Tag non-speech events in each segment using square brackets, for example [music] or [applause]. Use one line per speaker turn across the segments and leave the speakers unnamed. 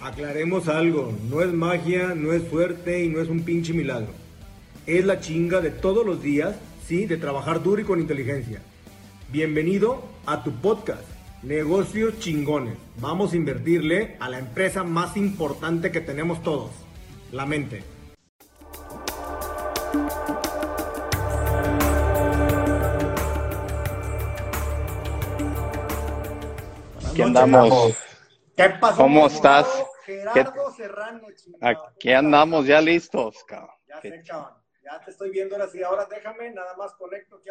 Aclaremos algo, no es magia, no es suerte y no es un pinche milagro. Es la chinga de todos los días, sí, de trabajar duro y con inteligencia. Bienvenido a tu podcast, Negocios Chingones. Vamos a invertirle a la empresa más importante que tenemos todos, la mente.
Aquí andamos.
¿Qué pasó?
¿Cómo estás?
Gerardo Serrano, chingado.
Aquí andamos ya listos, cabrón.
Ya sé, cabrón. Ya te estoy viendo ahora sí. Ahora déjame, nada más conecto aquí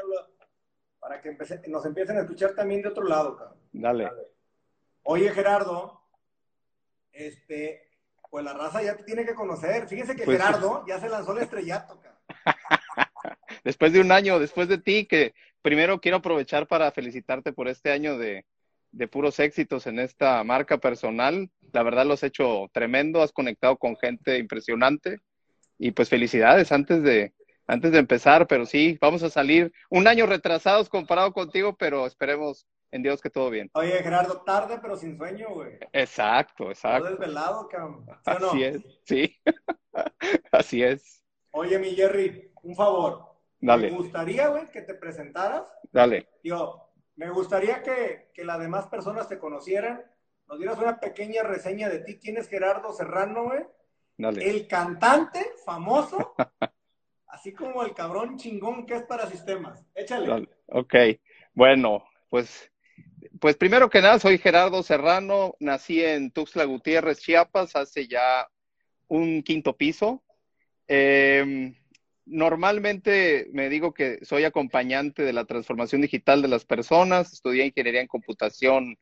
para que empece- nos empiecen a escuchar también de otro lado, cabrón.
Dale.
Oye, Gerardo, este, pues la raza ya te tiene que conocer. Fíjense que
Pues.
Gerardo [laughs] ya se lanzó el estrellato, cabrón.
Después de un año, después de ti, que primero quiero aprovechar para felicitarte por este año de, de puros éxitos en esta marca personal. La verdad lo has hecho tremendo, has conectado con gente impresionante y pues felicidades antes de, antes de empezar, pero sí, vamos a salir un año retrasados comparado contigo, pero esperemos en Dios que todo bien.
Oye, Gerardo, tarde pero sin sueño, güey.
Exacto,
Todo
exacto.
desvelado, cabrón. ¿Sí no?
Así es, sí. [laughs] Así es.
Oye, mi Jerry, un favor.
Dale.
Me gustaría, güey, que te presentaras.
Dale.
Digo, me gustaría que, que las demás personas te conocieran. Nos dieras una pequeña reseña de ti. ¿Quién es Gerardo Serrano, güey?
Dale.
El cantante famoso, [laughs] así como el cabrón chingón que es para sistemas. Échale.
Dale. Ok. Bueno, pues, pues primero que nada, soy Gerardo Serrano, nací en Tuxtla Gutiérrez, Chiapas, hace ya un quinto piso. Eh, normalmente me digo que soy acompañante de la transformación digital de las personas, estudié ingeniería en computación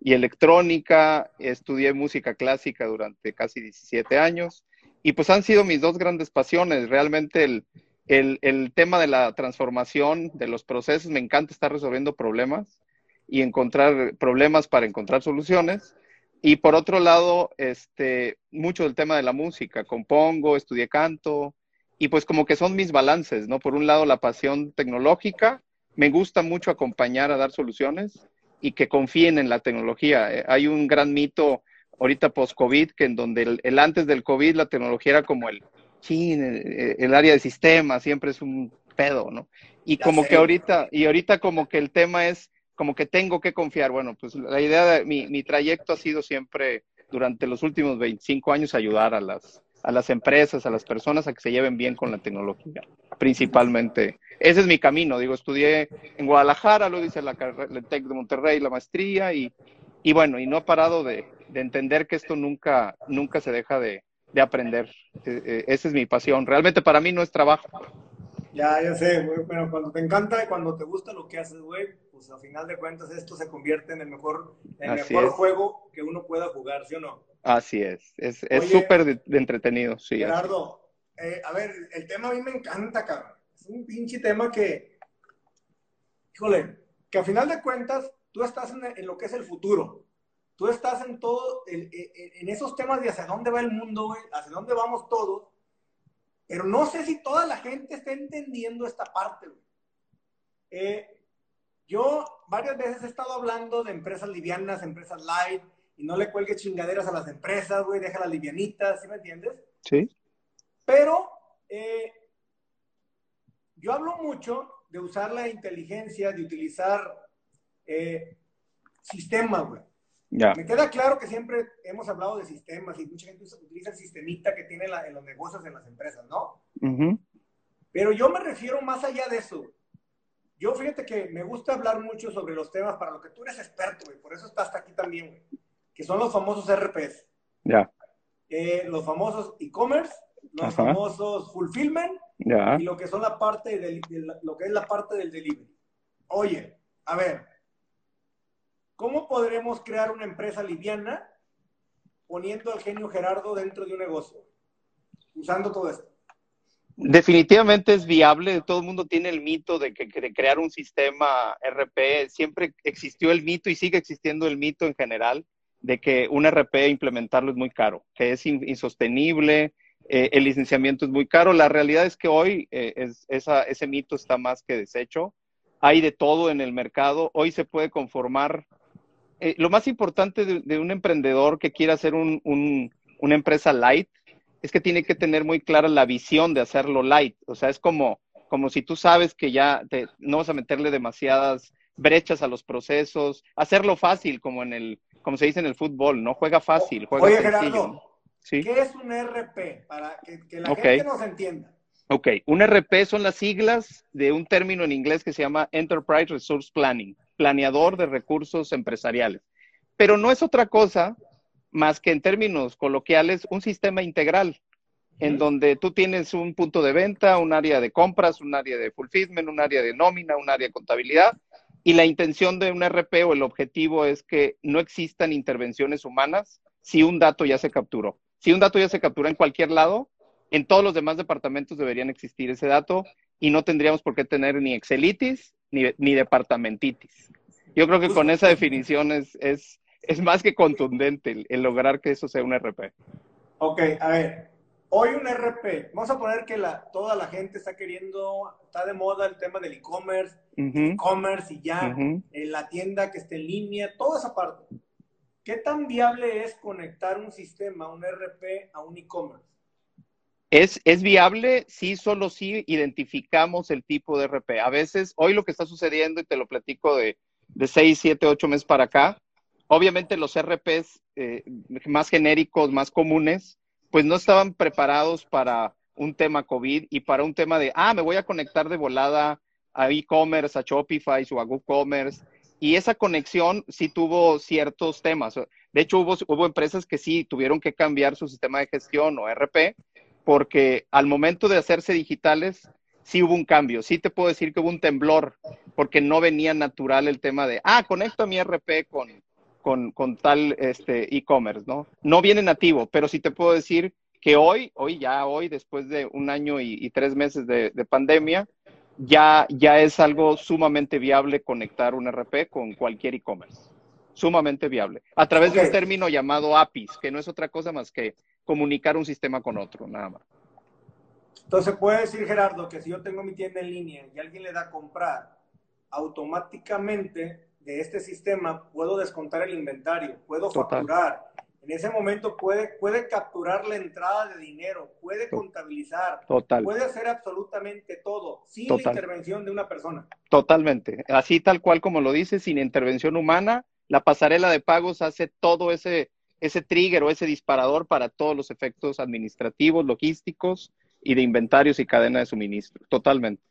y electrónica, estudié música clásica durante casi 17 años y pues han sido mis dos grandes pasiones. Realmente el, el, el tema de la transformación, de los procesos, me encanta estar resolviendo problemas y encontrar problemas para encontrar soluciones. Y por otro lado, este, mucho del tema de la música, compongo, estudié canto, y pues como que son mis balances, ¿no? Por un lado, la pasión tecnológica, me gusta mucho acompañar a dar soluciones y que confíen en la tecnología. Eh, hay un gran mito ahorita post-COVID, que en donde el, el antes del COVID la tecnología era como el, chin, el, el área de sistemas, siempre es un pedo, ¿no? Y
Ya
como
sé,
que ahorita, y ahorita como que el tema es como que tengo que confiar. Bueno, pues la idea de mi, mi trayecto ha sido siempre durante los últimos 25 años ayudar a las, a las empresas, a las personas a que se lleven bien con la tecnología, principalmente. Ese es mi camino, digo, estudié en Guadalajara, luego hice la el TEC de Monterrey, la maestría y, y bueno, y no he parado de, de entender que esto nunca, nunca se deja de, de aprender. Eh, eh, esa es mi pasión. Realmente para mí no es trabajo.
Ya, ya sé, güey, pero cuando te encanta y cuando te gusta lo que haces, güey, pues a final de cuentas esto se convierte en el mejor, el
Así
mejor
es.
juego que uno pueda jugar, ¿sí o no?
Así es, es es súper de, de entretenido, sí. es.
Gerardo, eh, a ver, el tema a mí me encanta, cabrón. Es un pinche tema que, híjole, que a final de cuentas tú estás en, en lo que es el futuro. Tú estás en todo, en, en- en esos temas de hacia dónde va el mundo, güey, hacia dónde vamos todos. Pero no sé si toda la gente está entendiendo esta parte, güey. Eh, yo varias veces he estado hablando de empresas livianas, empresas light, y no le cuelgue chingaderas a las empresas, güey, déjalas livianitas, ¿sí me entiendes?
Sí,
Pero eh, yo hablo mucho de usar la inteligencia, de utilizar eh, sistemas, güey.
ya,
Me queda claro que siempre hemos hablado de sistemas y mucha gente utiliza el sistemita que tiene la- en los negocios, en las empresas, ¿no?
Ujú.
Pero yo me refiero más allá de eso. Yo fíjate que me gusta hablar mucho sobre los temas para lo que tú eres experto, güey. Por eso estás aquí también, güey. Que son los famosos RPs.
ya,
Eh, los famosos e-commerce, los
Ajá.
famosos fulfillment
ya.
y lo que son la parte del, de la- lo que es la parte del delivery. Oye, a ver, ¿cómo podremos crear una empresa liviana poniendo al genio Gerardo dentro de un negocio? Usando todo esto.
Definitivamente es viable. Todo el mundo tiene el mito de que de crear un sistema RP. Siempre existió el mito y sigue existiendo el mito en general de que un RP implementarlo es muy caro, que es in- insostenible, eh, el licenciamiento es muy caro. La realidad es que hoy eh, ese mito está más que deshecho. Hay de todo en el mercado. Hoy se puede conformar eh, lo más importante de, un emprendedor que quiera hacer un, una empresa light es que tiene que tener muy clara la visión de hacerlo light. O sea, es como, como si tú sabes que ya no vas a meterle demasiadas brechas a los procesos, hacerlo fácil, como en el, como se dice en el fútbol, ¿no? Juega fácil, juega
Oye, Gerardo, ¿qué es un RP? Para que, la gente nos entienda.
Ok, un RP son las siglas de un término en inglés que se llama Enterprise Resource Planning, planeador de recursos empresariales. Pero no es otra cosa más que en términos coloquiales un sistema integral, en donde tú tienes un punto de venta, un área de compras, un área de fulfillment, un área de nómina, un área de contabilidad, y la intención de un RP o el objetivo es que no existan intervenciones humanas si un dato ya se capturó. Si un dato ya se captura en cualquier lado, en todos los demás departamentos deberían existir ese dato y no tendríamos por qué tener ni Excelitis ni, ni departamentitis. Yo creo que con esa definición es, es, es más que contundente el, lograr que eso sea un RP.
Ok, a ver, hoy un RP, vamos a poner que la, toda la gente está queriendo, está de moda el tema del e-commerce, e-commerce y ya, en la tienda que esté en línea, toda esa parte. ¿Qué tan viable es conectar un sistema, un RP, a un e-commerce?
Es, es, viable si solo si identificamos el tipo de RP. A veces, hoy lo que está sucediendo, y te lo platico de, de 6, 7, 8 meses para acá, obviamente los RPs eh, más genéricos, más comunes, pues no estaban preparados para un tema COVID y para un tema de, ah, me voy a conectar de volada a e-commerce, a Shopify o a WooCommerce. Y esa conexión sí tuvo ciertos temas. De hecho, hubo, hubo empresas que sí tuvieron que cambiar su sistema de gestión o RP porque al momento de hacerse digitales, sí hubo un cambio. Sí te puedo decir que hubo un temblor, porque no venía natural el tema de, ah, conecto a mi RP con, con, tal este, e-commerce, ¿no? No viene nativo, pero sí te puedo decir que hoy, hoy ya hoy, después de un año y, tres meses de, pandemia, ya, ya es algo sumamente viable conectar un RP con cualquier e-commerce. Sumamente viable. A través de un término llamado APIs, que no es otra cosa más que comunicar un sistema con otro, nada más.
Entonces puede decir Gerardo que si yo tengo mi tienda en línea y alguien le da a comprar, automáticamente de este sistema puedo descontar el inventario, puedo facturar. En ese momento puede, puede capturar la entrada de dinero, puede contabilizar, puede hacer absolutamente todo sin la intervención de una persona.
Totalmente. Así tal cual como lo dice, sin intervención humana, la pasarela de pagos hace todo ese ese trigger o ese disparador para todos los efectos administrativos, logísticos y de inventarios y cadena de suministro. Totalmente.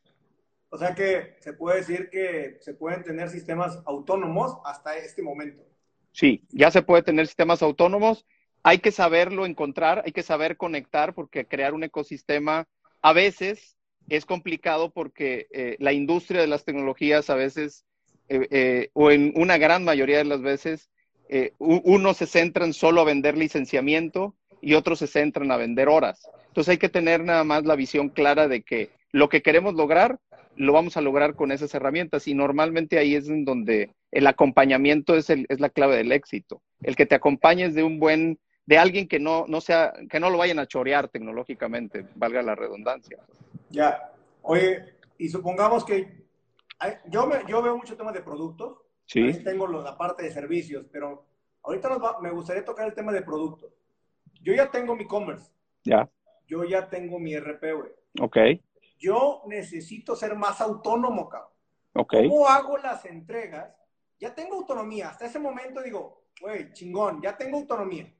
O sea que se puede decir que se pueden tener sistemas autónomos hasta este momento.
Sí, ya se puede tener sistemas autónomos. Hay que saberlo encontrar, hay que saber conectar porque crear un ecosistema a veces es complicado porque eh, la industria de las tecnologías a veces, eh, eh, o en una gran mayoría de las veces, eh, unos se centran solo a vender licenciamiento y otros se centran a vender horas. Entonces hay que tener nada más la visión clara de que lo que queremos lograr, lo vamos a lograr con esas herramientas y normalmente ahí es en donde el acompañamiento es, el, es la clave del éxito. El que te acompañes de un buen, de alguien que no, no sea, que no lo vayan a chorear tecnológicamente, valga la redundancia.
Ya. Oye, y supongamos que yo, me, yo veo mucho tema de productos Sí. tengo la parte de servicios, pero ahorita me gustaría tocar el tema de productos. Yo ya tengo mi commerce.
Ya.
Yo ya tengo mi RP, güey.
Ok.
Yo necesito ser más autónomo, cabrón. ¿Cómo hago las entregas? Ya tengo autonomía. Hasta ese momento digo, güey, chingón, ya tengo autonomía.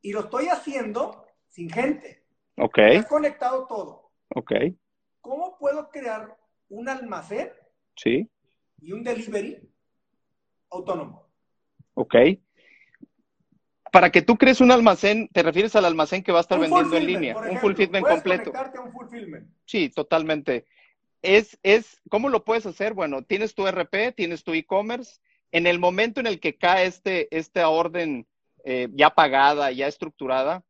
Y lo estoy haciendo sin gente.
Ok.
He conectado todo.
Ok.
¿Cómo puedo crear un almacén?
Sí.
Y un delivery autónomo.
Ok. Para que tú crees un almacén, te refieres al almacén que va a estar vendiendo en línea, un fulfillment completo.
un
Sí, totalmente. Es, es, ¿cómo lo puedes hacer? Bueno, tienes tu RP, tienes tu e-commerce. En el momento en el que cae este, esta orden eh, ya pagada, ya estructurada,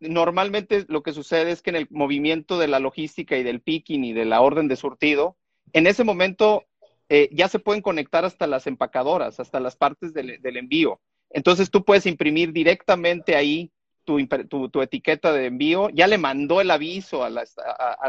normalmente lo que sucede es que en el movimiento de la logística y del picking y de la orden de surtido, en ese momento eh, ya se pueden conectar hasta las empacadoras, hasta las partes del, envío. Entonces tú puedes imprimir directamente ahí tu, etiqueta de envío, ya le mandó el aviso a la, a,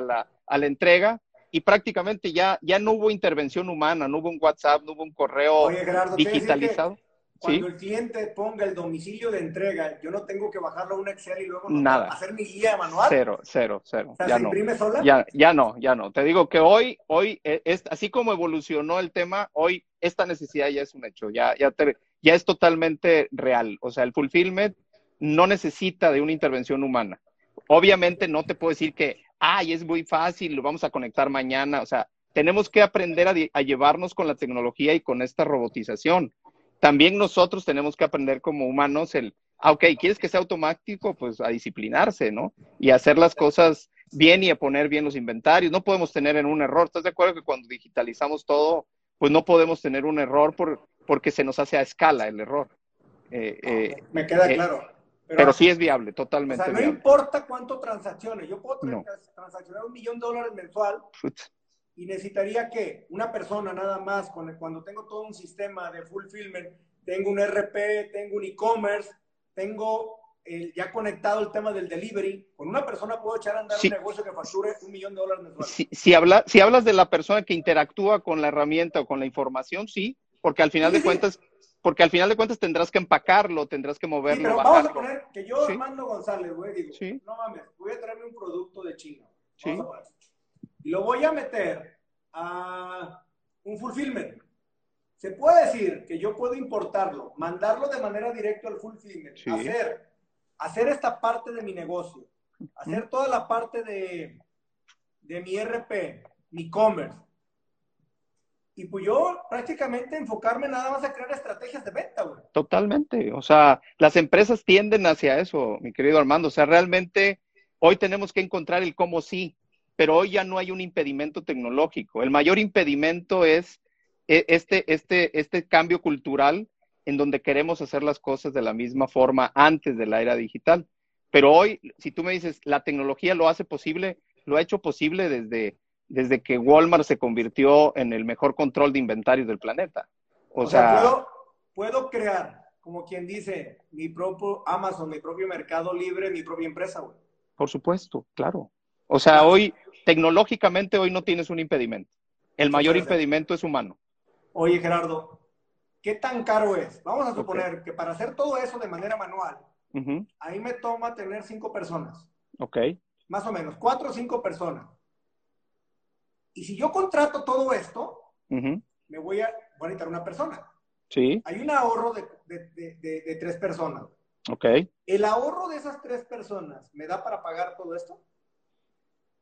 la, entrega y prácticamente ya, ya no hubo intervención humana, no hubo un WhatsApp, no hubo un correo digitalizado.
cuando el cliente ponga el domicilio de entrega, yo no tengo que bajarlo a un Excel y luego
Nada.
hacer mi guía manual.
Cero, cero, cero.
O sea,
ya
¿se
no.
imprime sola?
Ya, ya no, ya no. Te digo que hoy, hoy, eh, es, así como evolucionó el tema, hoy esta necesidad ya es un hecho, ya, ya, te- ya es totalmente real. O sea, el fulfillment no necesita de una intervención humana. Obviamente no te puedo decir que, ay, es muy fácil, lo vamos a conectar mañana. O sea, tenemos que aprender a, llevarnos con la tecnología y con esta robotización. También nosotros tenemos que aprender como humanos el, ah, ok, ¿quieres que sea automático? Pues a disciplinarse, ¿no? Y hacer las cosas bien y a poner bien los inventarios. No podemos tener en un error. ¿Estás de acuerdo que cuando digitalizamos todo, pues no podemos tener un error por, porque se nos hace a escala el error? Eh, eh,
Me queda
eh,
claro.
Pero sí es viable,
O
totalmente
sea, no
viable.
importa cuánto transacciones. Yo puedo
No.
transaccionar un millón de dólares mensual y necesitaría que una persona nada más, con el- cuando tengo todo un sistema de fulfillment, tengo un RP, tengo un e-commerce, tengo el- ya conectado el tema del delivery, con una persona puedo echar a andar
Sí.
un negocio que facture un millón de dólares mensuales.
Si, si, habla- si hablas de la persona que interactúa con la herramienta o con la información, sí, porque al final
Sí,
de
sí.
cuentas, porque al final de cuentas tendrás que empacarlo, tendrás que
Sí,
moverlo,
pero vamos a poner que yo,
Sí.
Armando González, güey, digo,
Sí.
no mames, voy a traerme un producto de China. Lo voy a meter a un fulfillment. Se puede decir que yo puedo importarlo, mandarlo de manera directa al fulfillment, hacer, hacer esta parte de mi negocio, hacer toda la parte de, de mi RP, mi e-commerce. Y pues yo prácticamente enfocarme nada más a crear estrategias de venta, güey.
Totalmente. O sea, las empresas tienden hacia eso, mi querido Armando. O sea, realmente hoy tenemos que encontrar el cómo sí, pero hoy ya no hay un impedimento tecnológico. El mayor impedimento es eh, este, este, este cambio cultural en donde queremos hacer las cosas de la misma forma antes de la era digital. Pero hoy, si tú me dices, la tecnología lo hace posible, lo ha hecho posible desde, desde que Walmart se convirtió en el mejor control de inventarios del planeta. O,
O, sea,
sea,
puedo, puedo crear, como quien dice, mi propio Amazon, mi propio Mercado Libre, mi propia empresa, güey.
Por supuesto, claro. O sea, hoy, tecnológicamente, hoy no tienes un impedimento. El mayor impedimento es humano.
Oye, Gerardo, ¿qué tan caro es? Vamos a suponer que para hacer todo eso de manera manual,
Ujú,
ahí me toma tener cinco personas,
Ok,
más o menos, cuatro o cinco personas. Y si yo contrato todo esto, me voy a, voy a necesitar una persona.
sí,
Hay un ahorro de, de- de- tres personas.
ok.
¿El ahorro de esas tres personas me da para pagar todo esto?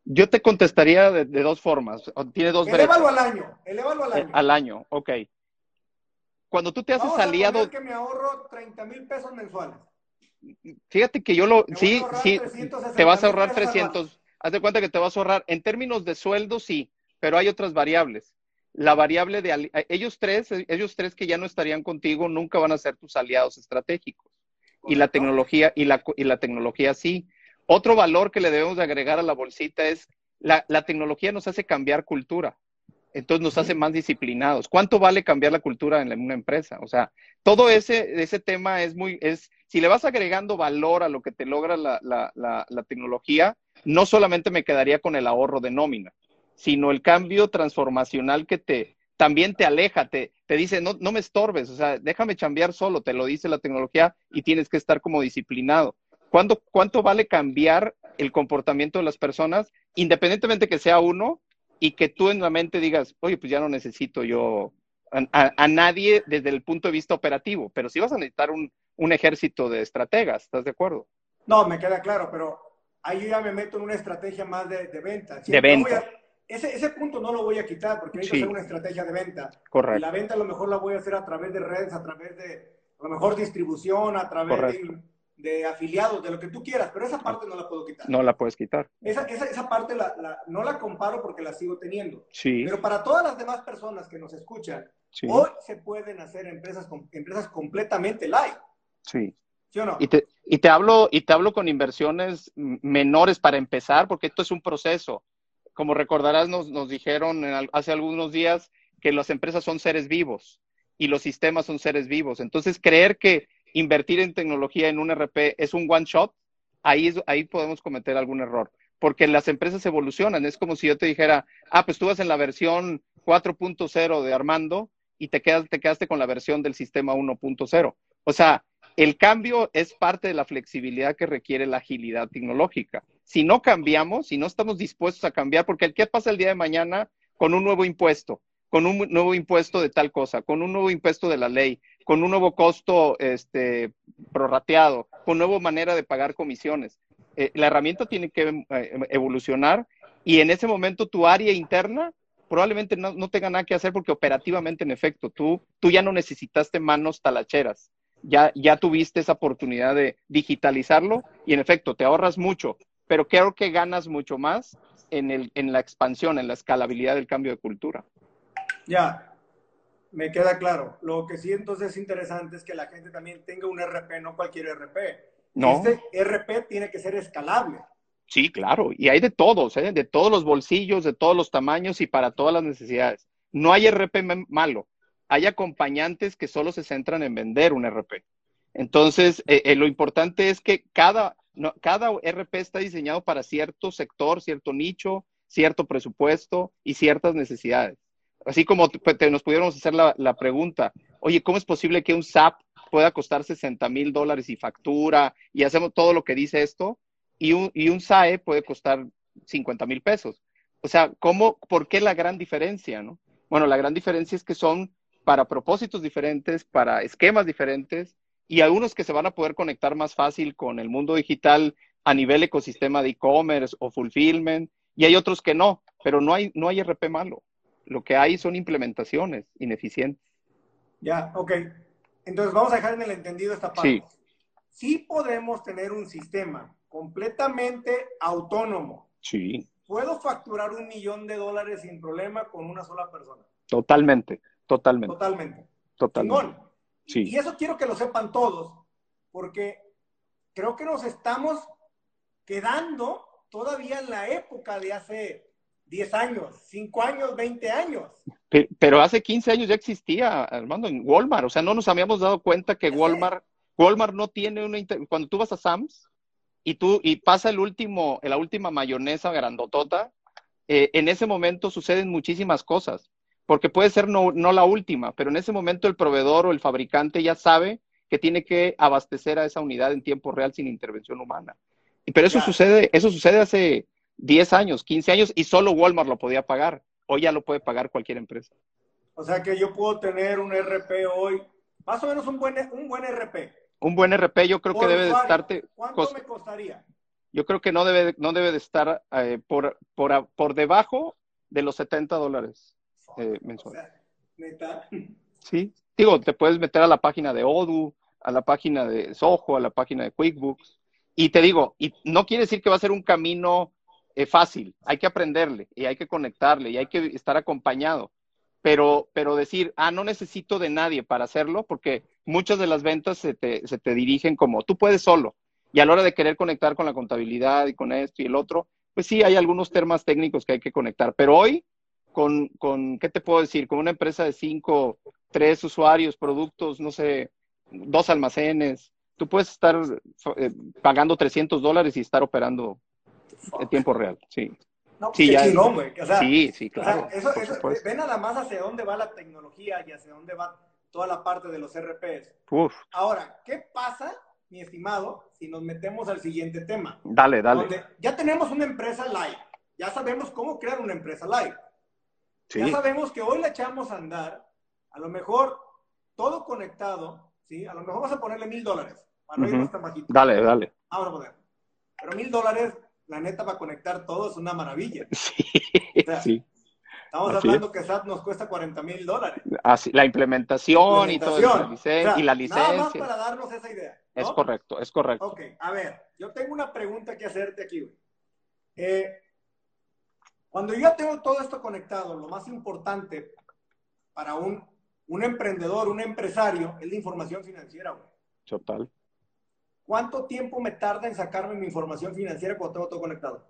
Yo te contestaría de, dos formas. Tiene dos
Elévalo al año, elévalo al
Eh,
año.
al año, ok. Cuando tú te haces
Vamos
aliado,
que me ahorro 30 mil pesos mensuales.
fíjate que yo lo,
Me
sí, sí,
360
te vas a ahorrar
pesos
300, haz de cuenta que te vas a ahorrar, en términos de sueldo, sí, pero hay otras variables. La variable de, ellos tres, ellos tres que ya no estarían contigo, nunca van a ser tus aliados estratégicos. Y la tecnología, y la, y la tecnología sí. Otro valor que le debemos de agregar a la bolsita es la, la tecnología nos hace cambiar cultura. Entonces nos hace más disciplinados. ¿Cuánto vale cambiar la cultura en una empresa? O sea, todo ese, ese tema es muy, es, si le vas agregando valor a lo que te logra la, la, la, la tecnología, no solamente me quedaría con el ahorro de nómina, sino el cambio transformacional que te, también te aleja, te, te dice, no, no me estorbes, o sea, déjame chambear solo, te lo dice la tecnología y tienes que estar como disciplinado. ¿Cuánto, ¿Cuánto vale cambiar el comportamiento de las personas, independientemente que sea uno, y que tú en la mente digas, oye, pues ya no necesito yo a, a- a nadie desde el punto de vista operativo, pero sí vas a necesitar un, un ejército de estrategas, ¿estás de acuerdo?
No, me queda claro, pero ahí yo ya me meto en una estrategia más de, de venta.
De
no voy
venta.
a- ese, ese punto no lo voy a quitar porque necesito
Sí.
hacer una estrategia de venta. Y
Correcto.
la venta a lo mejor la voy a hacer a través de redes, a través de a lo mejor distribución, a través de, de afiliados, de lo que tú quieras, pero esa parte no la puedo quitar.
No la puedes quitar.
Esa, esa, esa parte la, la- no la comparo porque la sigo teniendo.
Sí,
Pero para todas las demás personas que nos escuchan,
sí,
hoy se pueden hacer empresas, empresas completamente live.
sí.
¿Sí o no?
Y te, y te hablo, y te hablo con inversiones menores para empezar, porque esto es un proceso. Como recordarás, nos, nos dijeron en hace algunos días que las empresas son seres vivos y los sistemas son seres vivos. Entonces, creer que invertir en tecnología en un RP es un one shot, ahí, es- ahí podemos cometer algún error. Porque las empresas evolucionan. Es como si yo te dijera, ah, pues tú vas en la versión 4.0 de Armando y te, quedas, te quedaste con la versión del sistema 1.0. O sea, el cambio es parte de la flexibilidad que requiere la agilidad tecnológica. Si no cambiamos, si no estamos dispuestos a cambiar, porque ¿qué pasa el día de mañana con un nuevo impuesto? Con un nuevo impuesto de tal cosa, con un nuevo impuesto de la ley, con un nuevo costo este, prorrateado, con nueva manera de pagar comisiones. Eh, la herramienta tiene que eh, evolucionar y en ese momento tu área interna probablemente no, no, tenga nada que hacer porque operativamente, en efecto, tú, tú ya no necesitaste manos talacheras, ya, ya tuviste esa oportunidad de digitalizarlo y en efecto te ahorras mucho, pero creo que ganas mucho más en, el, en la expansión, en la escalabilidad del cambio de cultura.
Ya, me queda claro. Lo que sí entonces es interesante es que la gente también tenga un RP, no cualquier RP.
No.
Este RP tiene que ser escalable.
Sí, claro, y hay de todos, ¿eh? de todos los bolsillos, de todos los tamaños y para todas las necesidades. No hay RP malo, hay acompañantes que solo se centran en vender un RP. Entonces, eh, eh, lo importante es que cada, cada RP está diseñado para cierto sector, cierto nicho, cierto presupuesto y ciertas necesidades. Así como pues, nos pudiéramos hacer la, la, pregunta, oye, ¿cómo es posible que un SAP pueda costar 60 mil dólares y factura y hacemos todo lo que dice esto? y un, y un SAE puede costar 50 mil pesos. O sea, ¿cómo, ¿por qué la gran diferencia? No? Bueno, la gran diferencia es que son para propósitos diferentes, para esquemas diferentes y algunos que se van a poder conectar más fácil con el mundo digital a nivel ecosistema de e-commerce o fulfillment y hay otros que no, pero no hay, no hay RP malo. Lo que hay son implementaciones ineficientes.
Ya, ok. Entonces vamos a dejar en el entendido esta parte.
Sí.
Sí podemos tener un sistema completamente autónomo.
Sí.
Puedo facturar un millón de dólares sin problema con una sola persona.
Totalmente, totalmente.
Totalmente.
Totalmente. Sí.
Y eso quiero que lo sepan todos, porque creo que nos estamos quedando todavía en la época de hace 10 años, 5 años, 20 años.
Pero hace 15 años ya existía, Armando, en Walmart. O sea, no nos habíamos dado cuenta que Walmart, Walmart no tiene una... Cuando tú vas a Sam's, y tú, y pasa el último, la última mayonesa grandotota, eh, en ese momento suceden muchísimas cosas, porque puede ser no, no la última, pero en ese momento el proveedor o el fabricante ya sabe que tiene que abastecer a esa unidad en tiempo real sin intervención humana. Pero eso
Claro.
sucede, eso sucede hace 10 años, 15 años y solo Walmart lo podía pagar. Hoy ya lo puede pagar cualquier empresa.
O sea que yo puedo tener un RP hoy, más o menos un buen, un buen RP.
Un buen RP yo creo que debe de
usuario,
estarte
¿Cuánto me costaría?
yo creo que no debe, no debe de estar eh, por, por, por debajo de los 70 dólares eh,
O
mensuales.
sea, neta. [laughs]
Sí, digo, te puedes meter a la página de Odoo, a la página de Soho, a la página de QuickBooks. Y te digo, y no quiere decir que va a ser un camino eh, fácil, hay que aprenderle y hay que conectarle y hay que estar acompañado. Pero, pero decir, ah, no necesito de nadie para hacerlo, porque muchas de las ventas se te, se te dirigen como, tú puedes solo. Y a la hora de querer conectar con la contabilidad y con esto y el otro, pues sí, hay algunos temas técnicos que hay que conectar. Pero hoy, con, con ¿qué te puedo decir? Con una empresa de cinco, tres usuarios, productos, no sé, dos almacenes, tú puedes estar eh, pagando 300 dólares y estar operando en tiempo real. Sí,
No,
Sí, ya-
chingón, güey. O sea,
sí, sí,
o sea,
claro.
eso, eso- ve nada más hacia dónde va la tecnología y hacia dónde va toda la parte de los RPs.
Uf,
Ahora, ¿qué pasa, mi estimado, si nos metemos al siguiente tema?
dale, dale.
Donde ya tenemos una empresa live. Ya sabemos cómo crear una empresa live.
Sí,
Ya sabemos que hoy la echamos a andar, a lo mejor todo conectado, ¿sí? A lo mejor vamos a ponerle mil dólares, para no
Ujú.
irnos tan bajito.
dale, dale.
Vamos a poner. Pero mil dólares, la neta, para conectar todo es una maravilla. [laughs]
Sí,
sea,
sí.
Estamos
Así
hablando que SAP nos cuesta 40 mil dólares.
Así, la implementación y todo eso, la
Implementación.
licen-
O sea,
y la
Nada más
licencia.
para darnos esa idea. ¿no?
Es correcto, es correcto.
Ok, a ver, yo tengo una pregunta que hacerte aquí. güey. Eh, cuando yo tengo todo esto conectado, lo más importante para un, un emprendedor, un empresario, es la información financiera. güey.
Total.
¿Cuánto tiempo me tarda en sacarme mi información financiera cuando tengo todo conectado?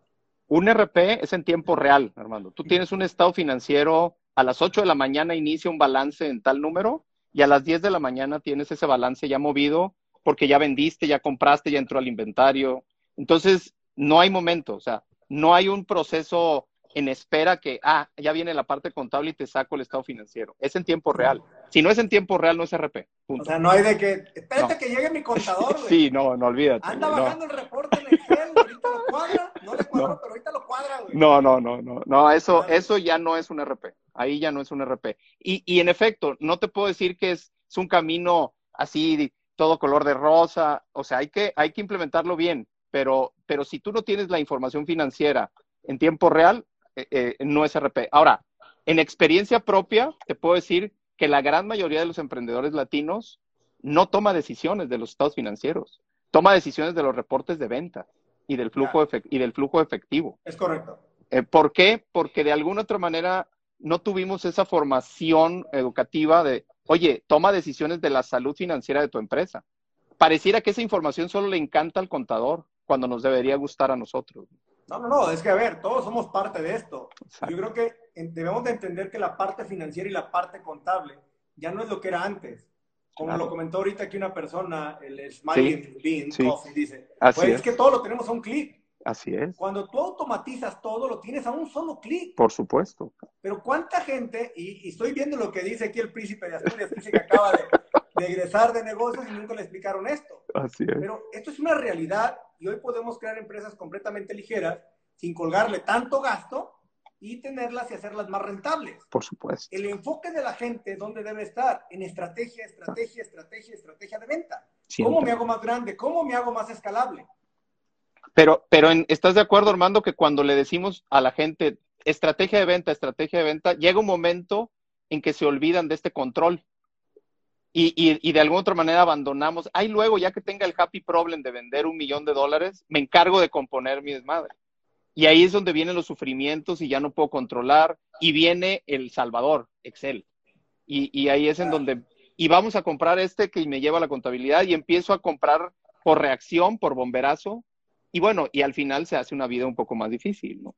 Un RP es en tiempo real, Armando. Tú tienes un estado financiero, a las 8 de la mañana inicia un balance en tal número y a las 10 de la mañana tienes ese balance ya movido porque ya vendiste, ya compraste, ya entró al inventario. Entonces, no hay momento, o sea, no hay un proceso en espera que, ah, ya viene la parte contable y te saco el estado financiero. Es en tiempo real. Si no es en tiempo real, no es RP.
O sea, no hay de que, espérate que llegue mi contador, [laughs] güey.
Sí, no, no olvídate.
Anda bajando el reporte en Excel, ahorita lo cuadra, no le cuadro, pero ahorita lo cuadra, güey.
No, no, no, no, no, eso, eso ya no es un RP. Ahí ya no es un RP. Y, y en efecto, no te puedo decir que es, es un camino así, todo color de rosa. O sea, hay que, hay que implementarlo bien. Pero, pero si tú no tienes la información financiera en tiempo real, eh, eh, no es RP. Ahora, en experiencia propia, te puedo decir que la gran mayoría de los emprendedores latinos no toma decisiones de los estados financieros, toma decisiones de los reportes de venta y del flujo, y del flujo efectivo.
Es correcto.
Eh, ¿Por qué? Porque de alguna otra manera no tuvimos esa formación educativa de, oye, toma decisiones de la salud financiera de tu empresa. Pareciera que esa información solo le encanta al contador cuando nos debería gustar a nosotros.
No, no, no, es que a ver, todos somos parte de esto. Yo creo que debemos de entender que la parte financiera y la parte contable ya no es lo que era antes. Como lo comentó ahorita aquí una persona, el Smiley Bean Coffee, dice, pues es. que todo lo tenemos a un clic.
Así es.
Cuando tú automatizas todo, lo tienes a un solo clic.
Por supuesto.
Pero cuánta gente, y, estoy viendo lo que dice aquí el príncipe de Asturias, dice que acaba de, de egresar de negocios y nunca le explicaron esto.
Así es.
Pero esto es una realidad y hoy podemos crear empresas completamente ligeras sin colgarle tanto gasto y tenerlas y hacerlas más rentables.
Por supuesto.
El enfoque de la gente, ¿dónde debe estar? En estrategia, estrategia, estrategia, estrategia de venta. ¿Cómo me hago más grande? ¿Cómo me hago más escalable?
Pero, pero ¿estás de acuerdo, Armando, que cuando le decimos a la gente estrategia de venta, estrategia de venta, llega un momento en que se olvidan de este control? Y, de alguna otra manera abandonamos. Ahí luego, ya que tenga el happy problem de vender un millón de dólares, me encargo de componer mi desmadre. Y ahí es donde vienen los sufrimientos y ya no puedo controlar. Y viene el Salvador, Excel. Y, y ahí es en donde, y vamos a comprar este que me lleva a la contabilidad y empiezo a comprar por reacción, por bomberazo. Y bueno, y al final se hace una vida un poco más difícil, ¿no?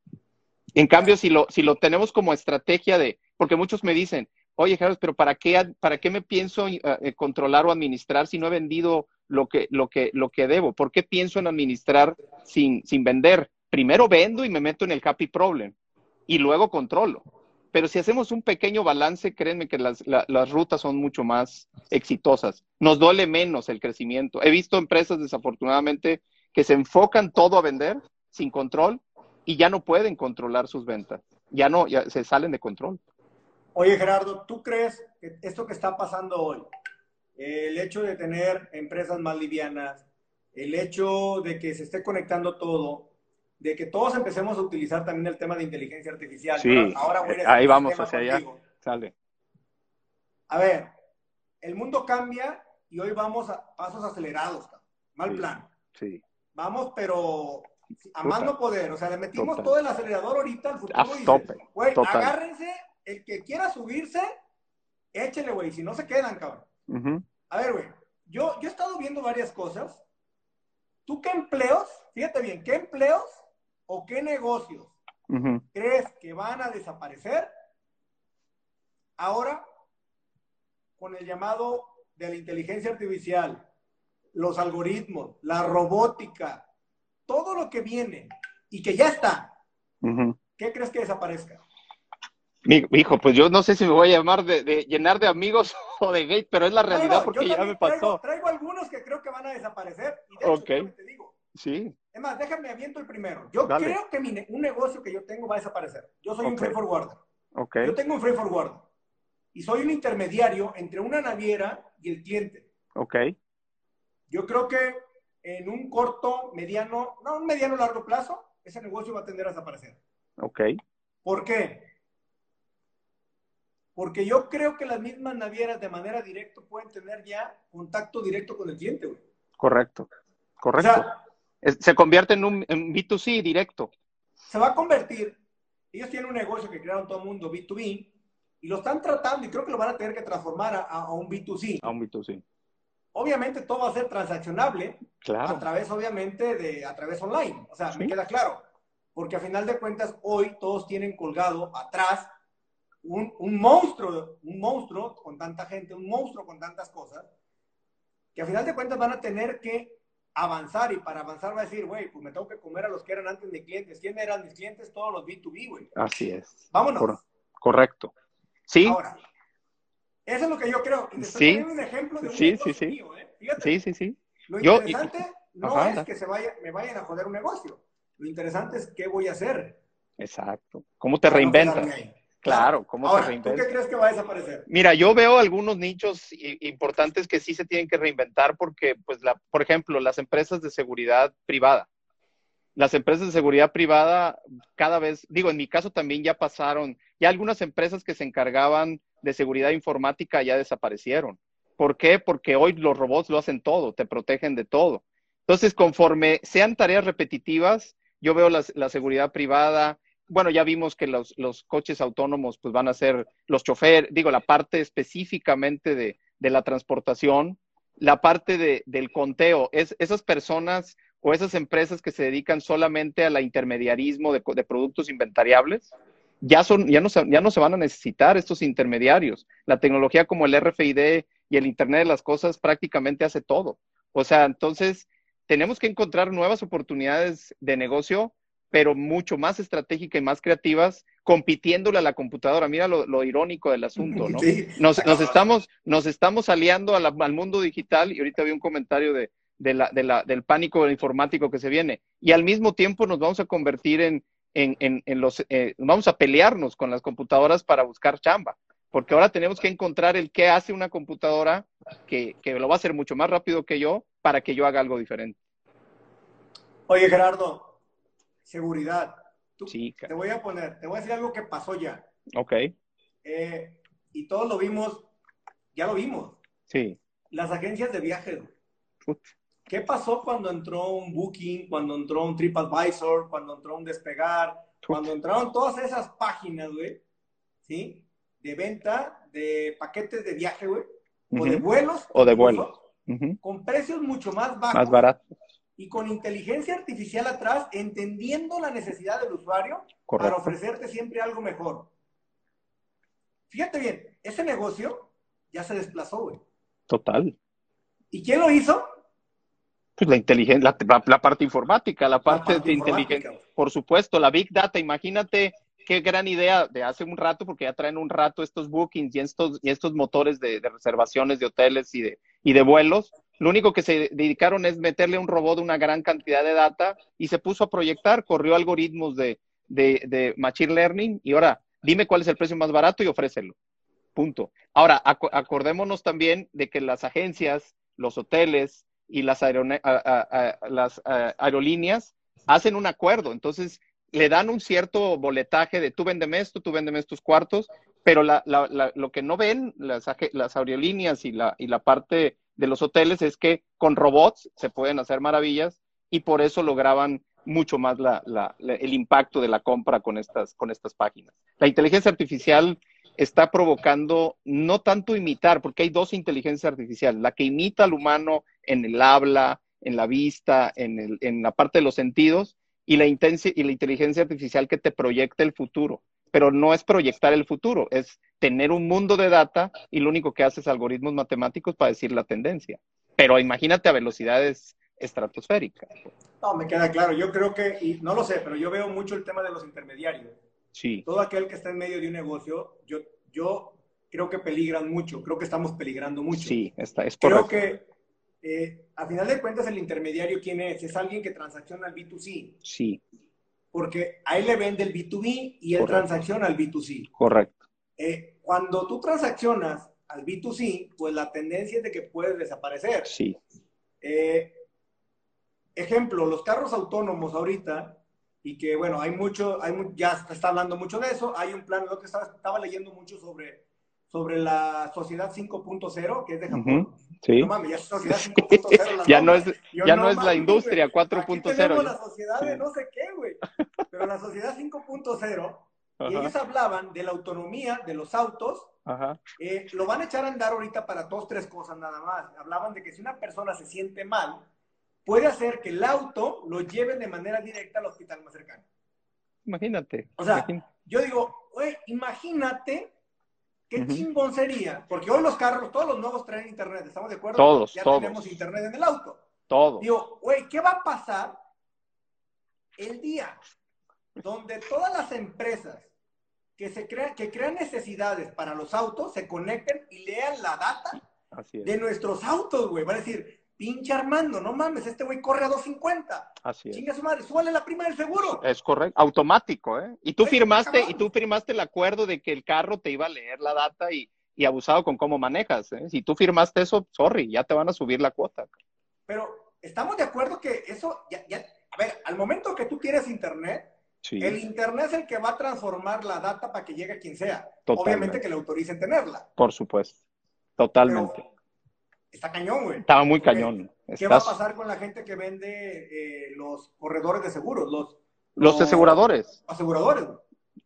En cambio, si lo, si lo tenemos como estrategia de, porque muchos me dicen, oye, Carlos, pero ¿para qué, para qué me pienso eh, eh, controlar o administrar si no he vendido lo que, lo que, lo que debo? ¿Por qué pienso en administrar sin, sin vender? Primero vendo y me meto en el happy problem y luego controlo. Pero si hacemos un pequeño balance, créanme que las, las rutas son mucho más exitosas. Nos duele menos el crecimiento. He visto empresas, desafortunadamente, que se enfocan todo a vender sin control y ya no pueden controlar sus ventas. Ya no, ya se salen de control.
Oye, Gerardo, ¿tú crees que esto que está pasando hoy, el hecho de tener empresas más livianas, el hecho de que se esté conectando todo, de que todos empecemos a utilizar también el tema de inteligencia artificial.
Sí, ahora ahí vamos hacia allá. Sale.
A ver, el mundo cambia y hoy vamos a pasos acelerados. Mal plan.
Sí.
Vamos, pero a más no poder. O sea, le metimos todo el acelerador ahorita al futuro.
A tope.
Güey, agárrense el que quiera subirse, échele, güey, si no se quedan, cabrón. A ver, güey, yo, yo he estado viendo varias cosas. ¿Tú qué empleos, fíjate bien, qué empleos o qué negocios crees que van a desaparecer ahora con el llamado de la inteligencia artificial, los algoritmos, la robótica, todo lo que viene y que ya está, ¿qué crees que desaparezca?
Hijo, pues yo no sé si me voy a llamar de, llenar de amigos [laughs] o de gay, pero es la realidad porque ya me
pasó. Traigo, algunos que creo que van a desaparecer. Y de hecho, te digo.
Sí.
Es más, déjame aviento el primero. Yo creo que mi, un negocio que yo tengo va a desaparecer. Yo soy un free forwarder.
Okay.
Yo tengo un free forwarder. Y soy un intermediario entre una naviera y el cliente.
Ok.
Yo creo que en un corto, mediano, no, un mediano largo plazo, ese negocio va a tender a desaparecer.
Ok.
¿Por qué? Porque yo creo que las mismas navieras de manera directa pueden tener ya contacto directo con el cliente, güey.
Correcto, correcto. se convierte en un B2C directo.
Se va a convertir. Ellos tienen un negocio que crearon todo el mundo, B2B, y lo están tratando y creo que lo van a tener que transformar a, un B2C.
A un B2C.
Obviamente todo va a ser transaccionable
claro.
a través, obviamente, de a través online. O sea, me queda claro. Porque a final de cuentas, hoy todos tienen colgado atrás un, un, monstruo, un monstruo con tanta gente, un monstruo con tantas cosas, que a final de cuentas van a tener que avanzar y para avanzar va a decir, güey, pues me tengo que comer a los que eran antes de clientes. ¿Quién eran mis clientes? Todos los B2B, güey.
Así es.
Vámonos.
correcto. Sí.
Ahora, Eso es lo que yo creo.
Y sí. un ejemplo de un sí, sí, sí. Mío, ¿eh? Fíjate, sí, sí, sí.
Lo interesante no es que se vaya, me vayan a joder un negocio. Lo interesante es qué voy a hacer.
Exacto. ¿Cómo te reinventas? Claro, ¿cómo
Ahora, ¿Tú qué crees que va a desaparecer?
Mira, yo veo algunos nichos importantes que sí se tienen que reinventar porque, pues, la, por ejemplo, las empresas de seguridad privada. Las empresas de seguridad privada cada vez, digo, en mi caso también ya pasaron, ya algunas empresas que se encargaban de seguridad informática ya desaparecieron. ¿Por qué? Porque hoy los robots lo hacen todo, te protegen de todo. Entonces, conforme sean tareas repetitivas, yo veo la, la seguridad privada, bueno, ya vimos que los, coches autónomos pues van a ser los choferes, digo, la parte específicamente de, la transportación, la parte de, del conteo, es, esas personas o esas empresas que se dedican solamente a la intermediarismo de, productos inventariables, ya, son, ya, no se, ya no se van a necesitar estos intermediarios. La tecnología como el RFID y el Internet de las Cosas prácticamente hace todo. O sea, entonces tenemos que encontrar nuevas oportunidades de negocio pero mucho más estratégicas y más creativas, compitiéndole a la computadora. Mira lo, irónico del asunto, ¿no? [laughs] Nos, estamos, nos estamos aliando al mundo digital y ahorita vi un comentario de, del pánico informático que se viene. Y al mismo tiempo nos vamos a convertir en, en, los, eh, vamos a pelearnos con las computadoras para buscar chamba. Porque ahora tenemos que encontrar el qué hace una computadora que, que lo va a hacer mucho más rápido que yo para que yo haga algo diferente.
Oye, Gerardo, seguridad. Te voy a poner, te voy a decir algo que pasó ya.
Ok.
Eh, y todos lo vimos, ya lo vimos.
Sí.
Las agencias de viajes. ¿Qué pasó cuando entró un Booking, cuando entró un TripAdvisor, cuando entró un Despegar, cuando entraron todas esas páginas, güey? ¿Sí? De venta de paquetes de viaje, güey. O de vuelos.
O de vuelos.
Con precios mucho más bajos.
Más baratos
y con inteligencia artificial atrás, entendiendo la necesidad del usuario para ofrecerte siempre algo mejor. Fíjate bien, ese negocio ya se desplazó, güey.
Total.
¿Y quién lo hizo?
Pues la inteligencia, la, parte informática, la parte, de inteligencia. Por supuesto, la Big Data, imagínate qué gran idea de hace un rato, porque ya traen un rato estos bookings y estos, y estos motores de, de reservaciones de hoteles y de, y de vuelos lo único que se dedicaron es meterle a un robot una gran cantidad de data y se puso a proyectar, corrió algoritmos de, de, Machine Learning y ahora dime cuál es el precio más barato y ofrécelo. Punto. Ahora, acordémonos también de que las agencias, los hoteles y las, aerolíneas hacen un acuerdo. Entonces, le dan un cierto boletaje de tú véndeme esto, tú véndeme estos cuartos, pero lo que no ven las, las aerolíneas y la, y la parte de los hoteles es que con robots se pueden hacer maravillas y por eso lograban mucho más el impacto de la compra con estas, con estas páginas. La inteligencia artificial está provocando no tanto imitar, porque hay dos inteligencias artificiales, la que imita al humano en el habla, en la vista, en, el, en la parte de los sentidos, y la, y la inteligencia artificial que te proyecta el futuro pero no es proyectar el futuro, es tener un mundo de data y lo único que hace es algoritmos matemáticos para decir la tendencia. Pero imagínate a velocidades estratosféricas.
No, me queda claro. Yo creo que, y no lo sé, pero yo veo mucho el tema de los intermediarios.
Sí.
Todo aquel que está en medio de un negocio, yo, yo creo que peligran mucho, creo que estamos peligrando mucho.
Sí, está, es correcto.
Creo que, eh, a final de cuentas, el intermediario, ¿quién es? Es alguien que transacciona al B2C.
Sí
porque a él le vende el B2B y él transacciona al B2C.
Correcto.
Eh, cuando tú transaccionas al B2C, pues la tendencia es de que puedes desaparecer.
Sí.
Eh, ejemplo, los carros autónomos ahorita, y que bueno, hay mucho, hay, ya se está hablando mucho de eso, hay un plan, lo que estaba, estaba leyendo mucho sobre, sobre la sociedad 5.0, que es de Japón.
Sí. No mames, ya es sociedad 5.0. [laughs] ya no es, ya no, es la industria 4.0.
Tenemos la sociedad de no sé qué, güey. Pero la sociedad 5.0, y ellos hablaban de la autonomía de los autos.
Ajá.
Eh, lo van a echar a andar ahorita para dos, tres cosas nada más. Hablaban de que si una persona se siente mal, puede hacer que el auto lo lleve de manera directa al hospital más cercano.
Imagínate.
O sea, yo digo, güey, imagínate Qué chingón sería, porque hoy los carros, todos los nuevos traen internet, ¿estamos de acuerdo?
Todos,
ya
todos.
tenemos internet en el auto.
Todo.
Digo, güey, ¿qué va a pasar el día donde todas las empresas que, se crea, que crean necesidades para los autos, se conecten y lean la data de nuestros autos, güey. Va a decir, pinche Armando, no mames, este güey corre a 250. Así es. Chinga su madre, súbale la prima del seguro.
Es correcto, automático, ¿eh? Y tú firmaste, y tú firmaste el acuerdo de que el carro te iba a leer la data y, y abusado con cómo manejas, ¿eh? Si tú firmaste eso, sorry, ya te van a subir la cuota.
Pero estamos de acuerdo que eso, ya, ya, a ver, al momento que tú tienes internet, el internet es el que va a transformar la data para que llegue a quien sea. Obviamente que le autoricen tenerla.
Por supuesto, totalmente.
Está cañón, güey.
Estaba muy cañón.
¿Qué va a pasar con la gente que vende eh, los corredores de seguros? Los,
los, aseguradores.
Aseguradores,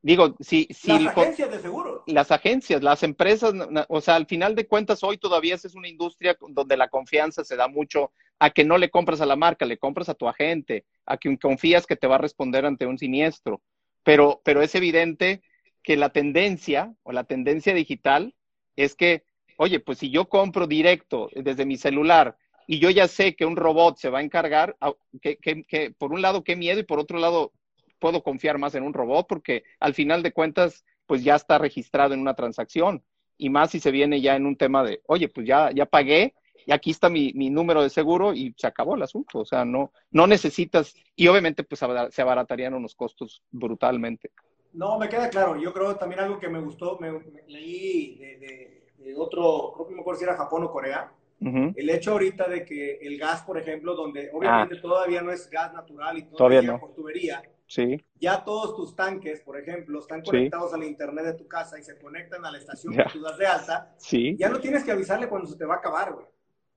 Digo, si, si
las agencias de seguros.
Las agencias, las empresas, o sea, al final de cuentas, hoy todavía es una industria donde la confianza se da mucho a que no le compras a la marca, le compras a tu agente, a quien confías que te va a responder ante un siniestro. Pero, pero es evidente que la tendencia o la tendencia digital es que, oye, pues si yo compro directo desde mi celular y yo ya sé que un robot se va a encargar, que, que, que por un lado qué miedo y por otro lado puedo confiar más en un robot porque al final de cuentas, pues ya está registrado en una transacción. Y más si se viene ya en un tema de, oye, pues ya, ya pagué y aquí está mi, mi número de seguro y se acabó el asunto. O sea, no, no necesitas, y obviamente pues se abaratarían unos costos brutalmente.
No, me queda claro. Yo creo también algo que me gustó, me, leí de, otro, creo que me acuerdo si era Japón o Corea, el hecho ahorita de que el gas, por ejemplo, donde obviamente ah. todavía no es gas natural y todavía, todavía no. por tubería,
Sí.
Ya todos tus tanques, por ejemplo, están conectados al internet de tu casa y se conectan a la estación que tú das de alta.
Sí.
Ya no tienes que avisarle cuando se te va a acabar, güey.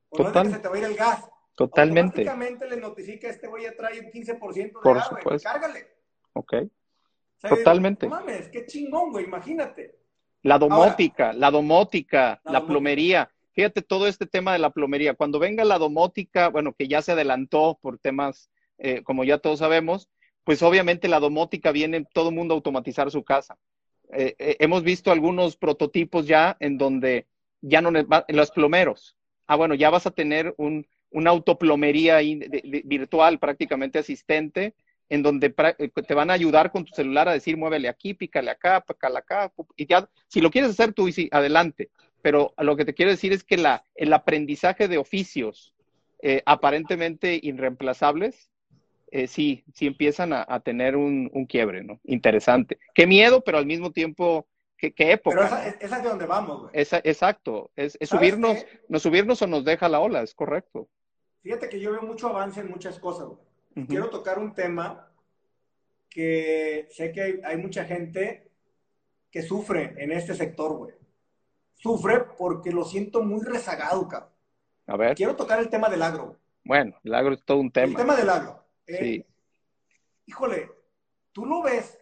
O no es que se te va a ir el gas.
Totalmente.
Automáticamente le notifica este güey ya trae un 15% de
por
gas, güey. Cárgale.
Ok. Totalmente.
no mames, qué chingón, güey, imagínate.
La domótica, la domótica, la, plomería. Fíjate todo este tema de la plomería. Cuando venga la domótica, bueno, que ya se adelantó por temas, eh, como ya todos sabemos, pues obviamente la domótica viene todo el mundo a automatizar su casa. Eh, eh, hemos visto algunos prototipos ya en donde ya no en los plomeros. Ah, bueno, ya vas a tener un, una autoplomería virtual prácticamente asistente en donde eh, te van a ayudar con tu celular a decir muévele aquí, pícale acá, pícale acá, y ya, si lo quieres hacer tú, sí, adelante. Pero lo que te quiero decir es que la, el aprendizaje de oficios aparentemente irreemplazables eh, sí, sí empiezan a, tener un, quiebre, ¿no? Interesante. Qué miedo, pero al mismo tiempo, qué, época.
Pero esa, es de donde vamos, güey.
exacto, es, subirnos, nos subirnos o nos deja la ola, es correcto.
Fíjate que yo veo mucho avance en muchas cosas, güey. Quiero tocar un tema que sé que hay, mucha gente que sufre en este sector, güey. Sufre porque lo siento muy rezagado, cabrón.
A ver.
Quiero tocar el tema del agro.
Bueno, el agro es todo un tema.
El tema del agro.
Eh, sí.
Híjole, tú lo ves,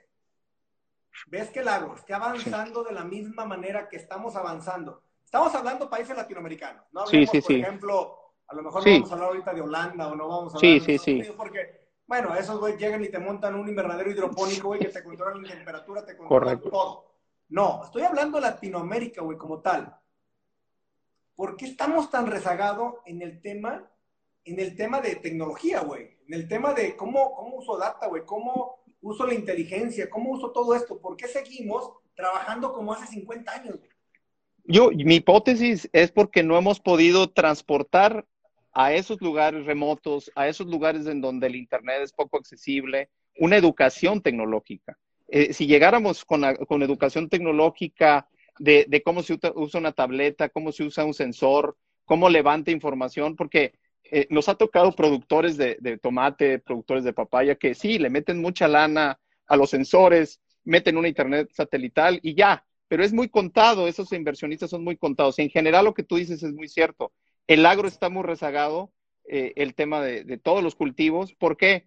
ves que el agro está avanzando de la misma manera que estamos avanzando. Estamos hablando países latinoamericanos, ¿no?
sí, sí, por
ejemplo, a lo mejor no vamos a hablar ahorita de Holanda o no vamos a hablar
de Estados
Unidos porque, bueno, esos güey llegan y te montan un invernadero hidropónico, güey, que te controlan la temperatura, te controlan todo. No, estoy hablando de Latinoamérica, güey, como tal. ¿Por qué estamos tan rezagados en el tema en el tema de tecnología, güey. En el tema de cómo, cómo uso data, güey. Cómo uso la inteligencia. Cómo uso todo esto. ¿Por qué seguimos trabajando como hace 50 años, güey?
Yo, mi hipótesis es porque no hemos podido transportar a esos lugares remotos, a esos lugares en donde el Internet es poco accesible, una educación tecnológica. Eh, si llegáramos con, con educación tecnológica de, de, cómo se usa una tableta, cómo se usa un sensor, cómo levanta información, porque eh, nos ha tocado productores de, tomate, productores de papaya, que sí, le meten mucha lana a los sensores, meten una internet satelital y ya, pero es muy contado, esos inversionistas son muy contados. En general lo que tú dices es muy cierto. El agro está muy rezagado, eh, el tema de, todos los cultivos. ¿Por qué?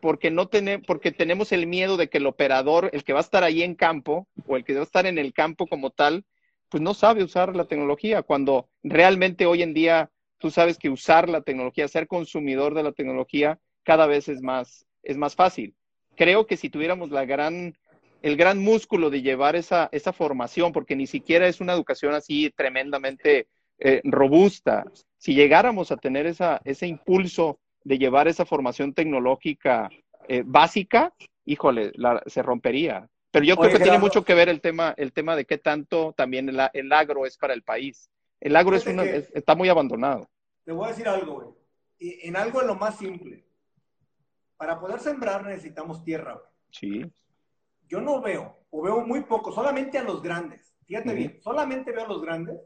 Porque, no porque tenemos el miedo de que el operador, el que va a estar ahí en campo o el que va a estar en el campo como tal, pues no sabe usar la tecnología, cuando realmente hoy en día tú sabes que usar la tecnología, ser consumidor de la tecnología, cada vez es más, es más fácil. Creo que si tuviéramos la gran, el gran músculo de llevar esa, esa formación, porque ni siquiera es una educación así tremendamente eh, robusta, si llegáramos a tener esa, ese impulso de llevar esa formación tecnológica eh, básica, híjole, se rompería. Pero yo creo que tiene mucho que ver el tema, el tema de qué tanto también el, agro es para el país. El agro es está muy abandonado.
Te voy a decir algo, güey. En algo en lo más simple. Para poder sembrar necesitamos tierra, güey.
Sí.
Yo no veo, o veo muy poco, solamente a los grandes. Fíjate bien, solamente veo a los grandes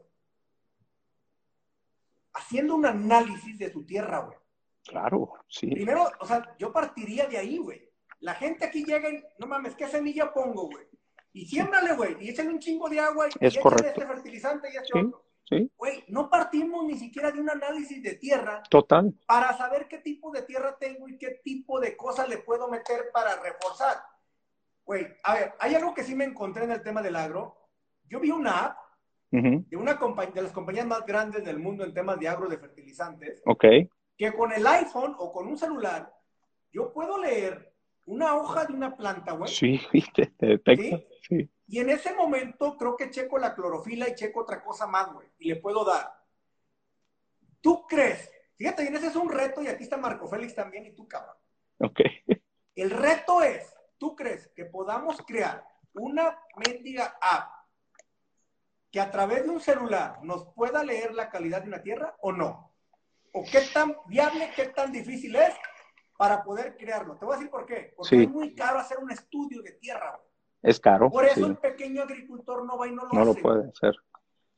haciendo un análisis de su tierra, güey.
Claro, sí.
Primero, o sea, yo partiría de ahí, güey. La gente aquí llega y, no mames, ¿qué semilla pongo, güey? Y siémbrale, güey, y échale un chingo de agua y,
es
y este fertilizante y este otro.
Sí.
Güey, no partimos ni siquiera de un análisis de tierra.
Total.
Para saber qué tipo de tierra tengo y qué tipo de cosas le puedo meter para reforzar. Güey, a ver, hay algo que sí me encontré en el tema del agro. Yo vi una app de una de las compañías más grandes del mundo en temas de agro de fertilizantes.
Ok.
Que con el iPhone o con un celular, yo puedo leer una hoja de una planta, güey.
Sí, [laughs] te, detecta. ¿Sí?
Y en ese momento creo que checo la clorofila y checo otra cosa más, güey. Y le puedo dar. ¿Tú crees? Fíjate, y ese es un reto y aquí está Marco Félix también y tú, cabrón.
Ok.
El reto es, ¿tú crees que podamos crear una mendiga app que a través de un celular nos pueda leer la calidad de una tierra o no? ¿O qué tan viable, qué tan difícil es para poder crearlo? Te voy a decir por qué. Porque es muy caro hacer un estudio de tierra.
Es caro.
Por eso el pequeño agricultor no va y no lo hace.
No lo puede hacer.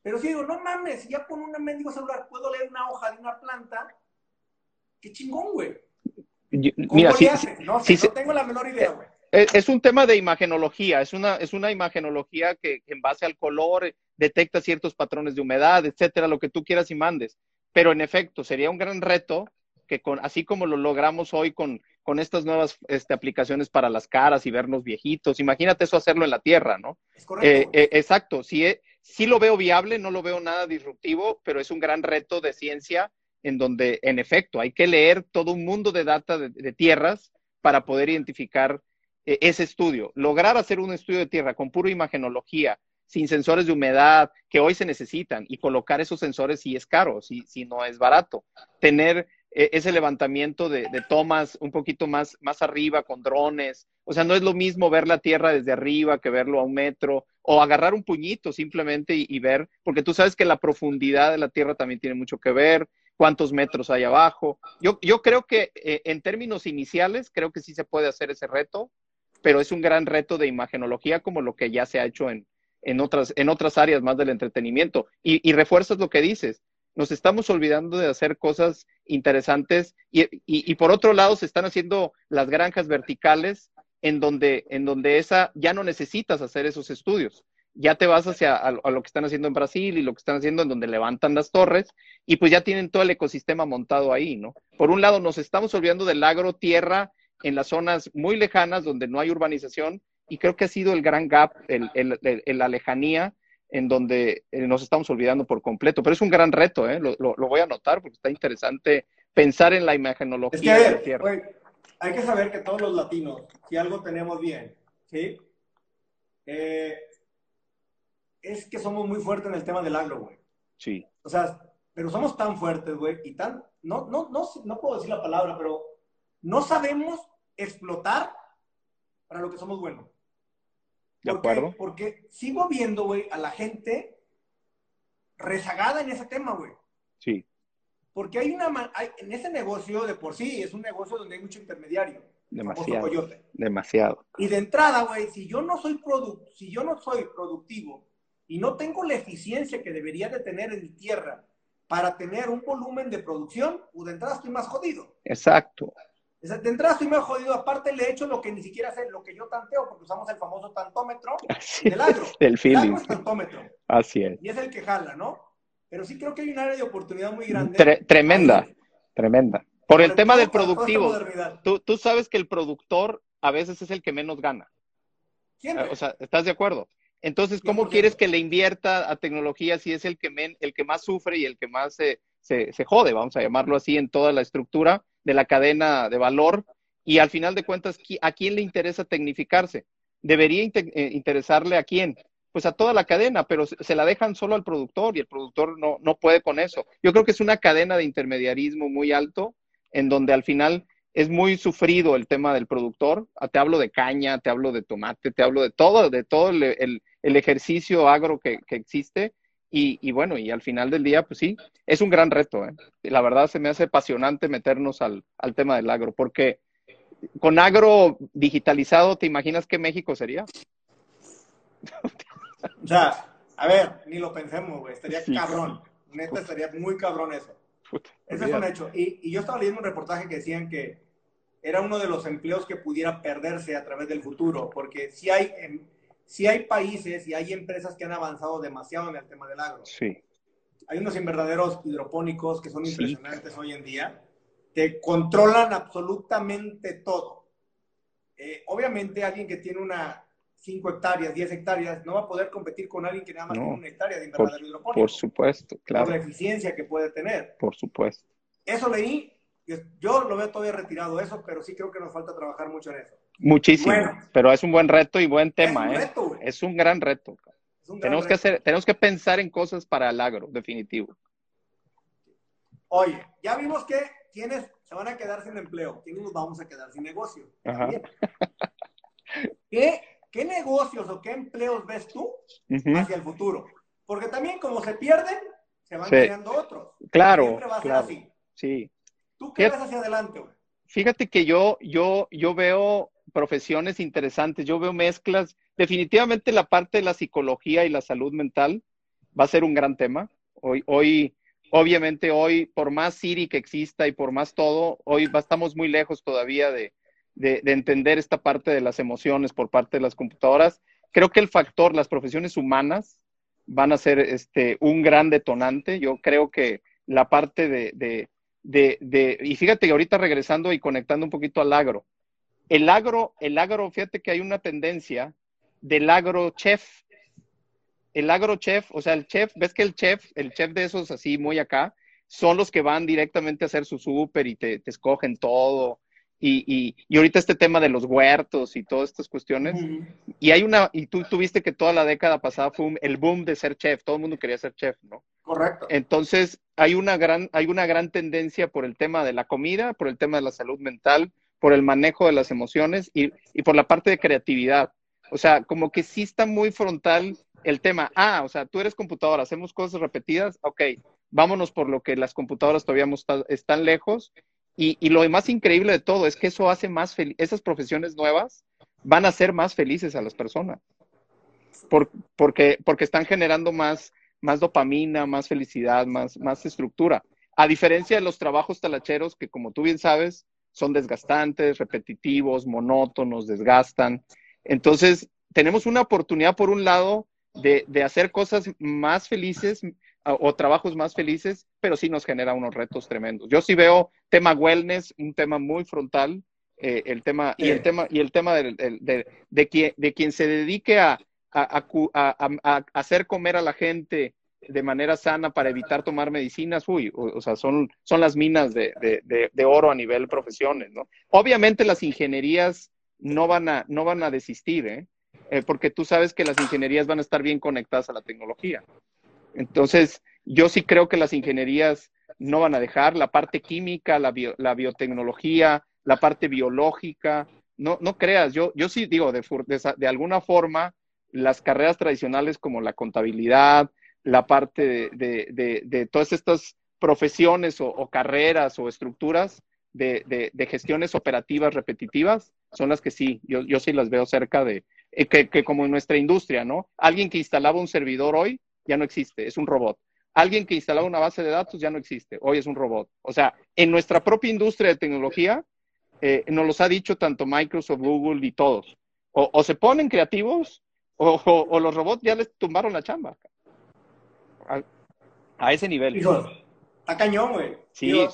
Pero si digo, no mames, si ya con un mendigo celular puedo leer una hoja de una planta, qué chingón, güey.
Mira, sí,
no, no tengo la menor idea, güey.
Es un tema de imagenología, es una, es una imagenología que, en base al color detecta ciertos patrones de humedad, etcétera, lo que tú quieras y mandes. Pero en efecto, sería un gran reto que con, así como lo logramos hoy con, con estas nuevas este, aplicaciones para las caras y vernos viejitos, imagínate eso hacerlo en la Tierra, ¿no?
Es correcto.
Eh, eh, exacto, sí, eh, sí lo veo viable, no lo veo nada disruptivo, pero es un gran reto de ciencia en donde, en efecto, hay que leer todo un mundo de data de tierras para poder identificar ese estudio, lograr hacer un estudio de tierra con pura imagenología, sin sensores de humedad que hoy se necesitan y colocar esos sensores si es caro, si, no es barato. Tener e-, ese levantamiento de, tomas un poquito más, más arriba con drones. O sea, no es lo mismo ver la tierra desde arriba que verlo a un metro o agarrar un puñito simplemente y, ver, porque tú sabes que la profundidad de la tierra también tiene mucho que ver, cuántos metros hay abajo. Yo, yo creo que eh, en términos iniciales, creo que sí se puede hacer ese reto pero es un gran reto de imagenología como lo que ya se ha hecho en, en, otras, en otras áreas más del entretenimiento. Y, refuerzas lo que dices, nos estamos olvidando de hacer cosas interesantes y, y, y, por otro lado se están haciendo las granjas verticales en donde, en donde esa ya no necesitas hacer esos estudios. Ya te vas hacia a, lo que están haciendo en Brasil y lo que están haciendo en donde levantan las torres y pues ya tienen todo el ecosistema montado ahí, ¿no? Por un lado nos estamos olvidando del agro, tierra en las zonas muy lejanas donde no hay urbanización y creo que ha sido el gran gap, el, la lejanía en donde eh, nos estamos olvidando por completo. Pero es un gran reto, ¿eh? lo, voy a anotar porque está interesante pensar en la imagenología
de la Tierra. hay que saber que todos los latinos, si algo tenemos bien, ¿sí? Eh, es que somos muy fuertes en el tema del agro, güey.
Sí.
O sea, pero somos tan fuertes, güey, y tan, no, no, no, no puedo decir la palabra, pero no sabemos explotar para lo que somos buenos.
¿De acuerdo?
Porque sigo viendo, güey, a la gente rezagada en ese tema, güey.
Sí.
Porque hay una, en ese negocio de por sí, es un negocio donde hay mucho intermediario.
Demasiado. Demasiado.
Y de entrada, güey, si yo no soy si yo no soy productivo y no tengo la eficiencia que debería de tener en mi tierra para tener un volumen de producción, pues de entrada estoy más jodido.
Exacto
de entrada estoy medio jodido. Aparte, le he hecho lo que ni siquiera sé, lo que yo tanteo, porque usamos el famoso tantómetro [laughs] del agro.
el feeling.
El tantómetro.
Así es.
Y es el que jala, ¿no? Pero sí creo que hay un área de oportunidad muy grande.
tremenda, tremenda. Por, el tema del productivo. Tú, tú sabes que el productor a veces es el que menos gana.
Siempre.
O sea, ¿estás de acuerdo? Entonces, ¿cómo quieres que le invierta a tecnología si es el que, el que más sufre y el que más se, se, se jode, vamos a llamarlo así, en toda la estructura? De la cadena de valor y al final de cuentas, ¿a quién le interesa tecnificarse? ¿Debería eh, interesarle a quién? Pues a toda la cadena, pero se la dejan solo al productor y el productor no, no puede con eso. Yo creo que es una cadena de intermediarismo muy alto en donde al final es muy sufrido el tema del productor. Ah, te hablo de caña, te hablo de tomate, te hablo de todo, de todo el, ejercicio agro que, existe. Y, bueno, y al final del día, pues sí, es un gran reto. ¿eh? La verdad se me hace apasionante meternos al, al tema del agro, porque con agro digitalizado, ¿te imaginas qué México sería?
O sea, a ver, ni lo pensemos, güey, estaría cabrón. Neta, estaría muy cabrón eso. Ese es un hecho. Y, yo estaba leyendo un reportaje que decían que era uno de los empleos que pudiera perderse a través del futuro, porque si hay, si hay países y hay empresas que han avanzado demasiado en el tema del agro.
Sí.
Hay unos invernaderos hidropónicos que son impresionantes hoy en día, que controlan absolutamente todo. Eh, obviamente alguien que tiene una 5 hectáreas, 10 hectáreas, no va a poder competir con alguien que nada más tiene una hectárea de invernadero hidropónico.
Por supuesto, claro.
Por la eficiencia que puede tener.
Por supuesto.
Eso leí, yo lo veo todavía retirado eso, pero sí creo que nos falta trabajar mucho en eso.
Muchísimo, pero es un buen reto y buen tema, es un ¿eh? Reto, es un gran reto. tenemos, Que hacer, tenemos que pensar en cosas para el agro, definitivo.
Oye, ya vimos que quienes se van a quedar sin empleo, quienes nos vamos a quedar sin negocio. ¿Qué ¿qué negocios o qué empleos ves tú hacia el futuro? Porque también como se pierden, se van creando otros.
Claro. Siempre va a ser así. Sí.
¿Tú qué ves hacia adelante, güey?
Fíjate que yo, yo, yo veo profesiones interesantes, yo veo mezclas. Definitivamente la parte de la psicología y la salud mental va a ser un gran tema. Hoy, hoy, obviamente hoy, por más Siri que exista y por más todo, hoy estamos muy lejos todavía de, de, entender esta parte de las emociones por parte de las computadoras. Creo que el factor, las profesiones humanas van a ser este, un gran detonante. Yo creo que la parte de, de, de, y fíjate que ahorita regresando y conectando un poquito al agro, el agro, el agro, fíjate que hay una tendencia del agro chef. El agro chef, o sea, el chef, ves que el chef, el chef de esos así muy acá, son los que van directamente a hacer su súper y te, te escogen todo y, y, ahorita este tema de los huertos y todas estas cuestiones. Y hay una, y tú tuviste que toda la década pasada fue el boom de ser chef, todo el mundo quería ser chef, ¿no?
Correcto.
Entonces, hay una gran, hay una gran tendencia por el tema de la comida, por el tema de la salud mental, por el manejo de las emociones y, y por la parte de creatividad. O sea, como que sí está muy frontal el tema. Ah, o sea, tú eres computadora, hacemos cosas repetidas, ok, vámonos por lo que las computadoras todavía están lejos y, lo más increíble de todo es que eso hace más feliz, esas profesiones nuevas van a ser más felices a las personas. porque, porque están generando más, más dopamina, más felicidad, más, más estructura. A diferencia de los trabajos talacheros que, como tú bien sabes, son desgastantes, repetitivos, monótonos, desgastan. Entonces, tenemos una oportunidad, por un lado, de, de hacer cosas más felices, o trabajos más felices, pero sí nos genera unos retos tremendos. Yo sí veo tema wellness, un tema muy frontal, eh, el tema, y el tema, y el tema de, de, de, quien, de quien se dedique a, a, a, hacer comer a la gente de manera sana para evitar tomar medicinas, uy, o, sea, son, son las minas de, de, oro a nivel profesiones, ¿no? Obviamente las ingenierías no van a, no van a desistir, ¿eh? Eh, porque tú sabes que las ingenierías van a estar bien conectadas a la tecnología. Entonces, yo sí creo que las ingenierías no van a dejar la parte química, la, biotecnología, la parte biológica. No, no creas, yo, yo sí digo, de, de, alguna forma, las carreras tradicionales como la contabilidad, la parte de, todas estas profesiones o, carreras o estructuras de, gestiones operativas repetitivas, son las que sí, yo, yo sí las veo cerca de, eh, que, que como en nuestra industria, ¿no? Alguien que instalaba un servidor hoy ya no existe, es un robot. Alguien que instalaba una base de datos ya no existe, hoy es un robot. O sea, en nuestra propia industria de tecnología, eh, nos los ha dicho tanto Microsoft, Google y todos. O, se ponen creativos o, los robots ya les tumbaron la chamba. A, ese nivel.
Hijo, está cañón, güey.
Sí.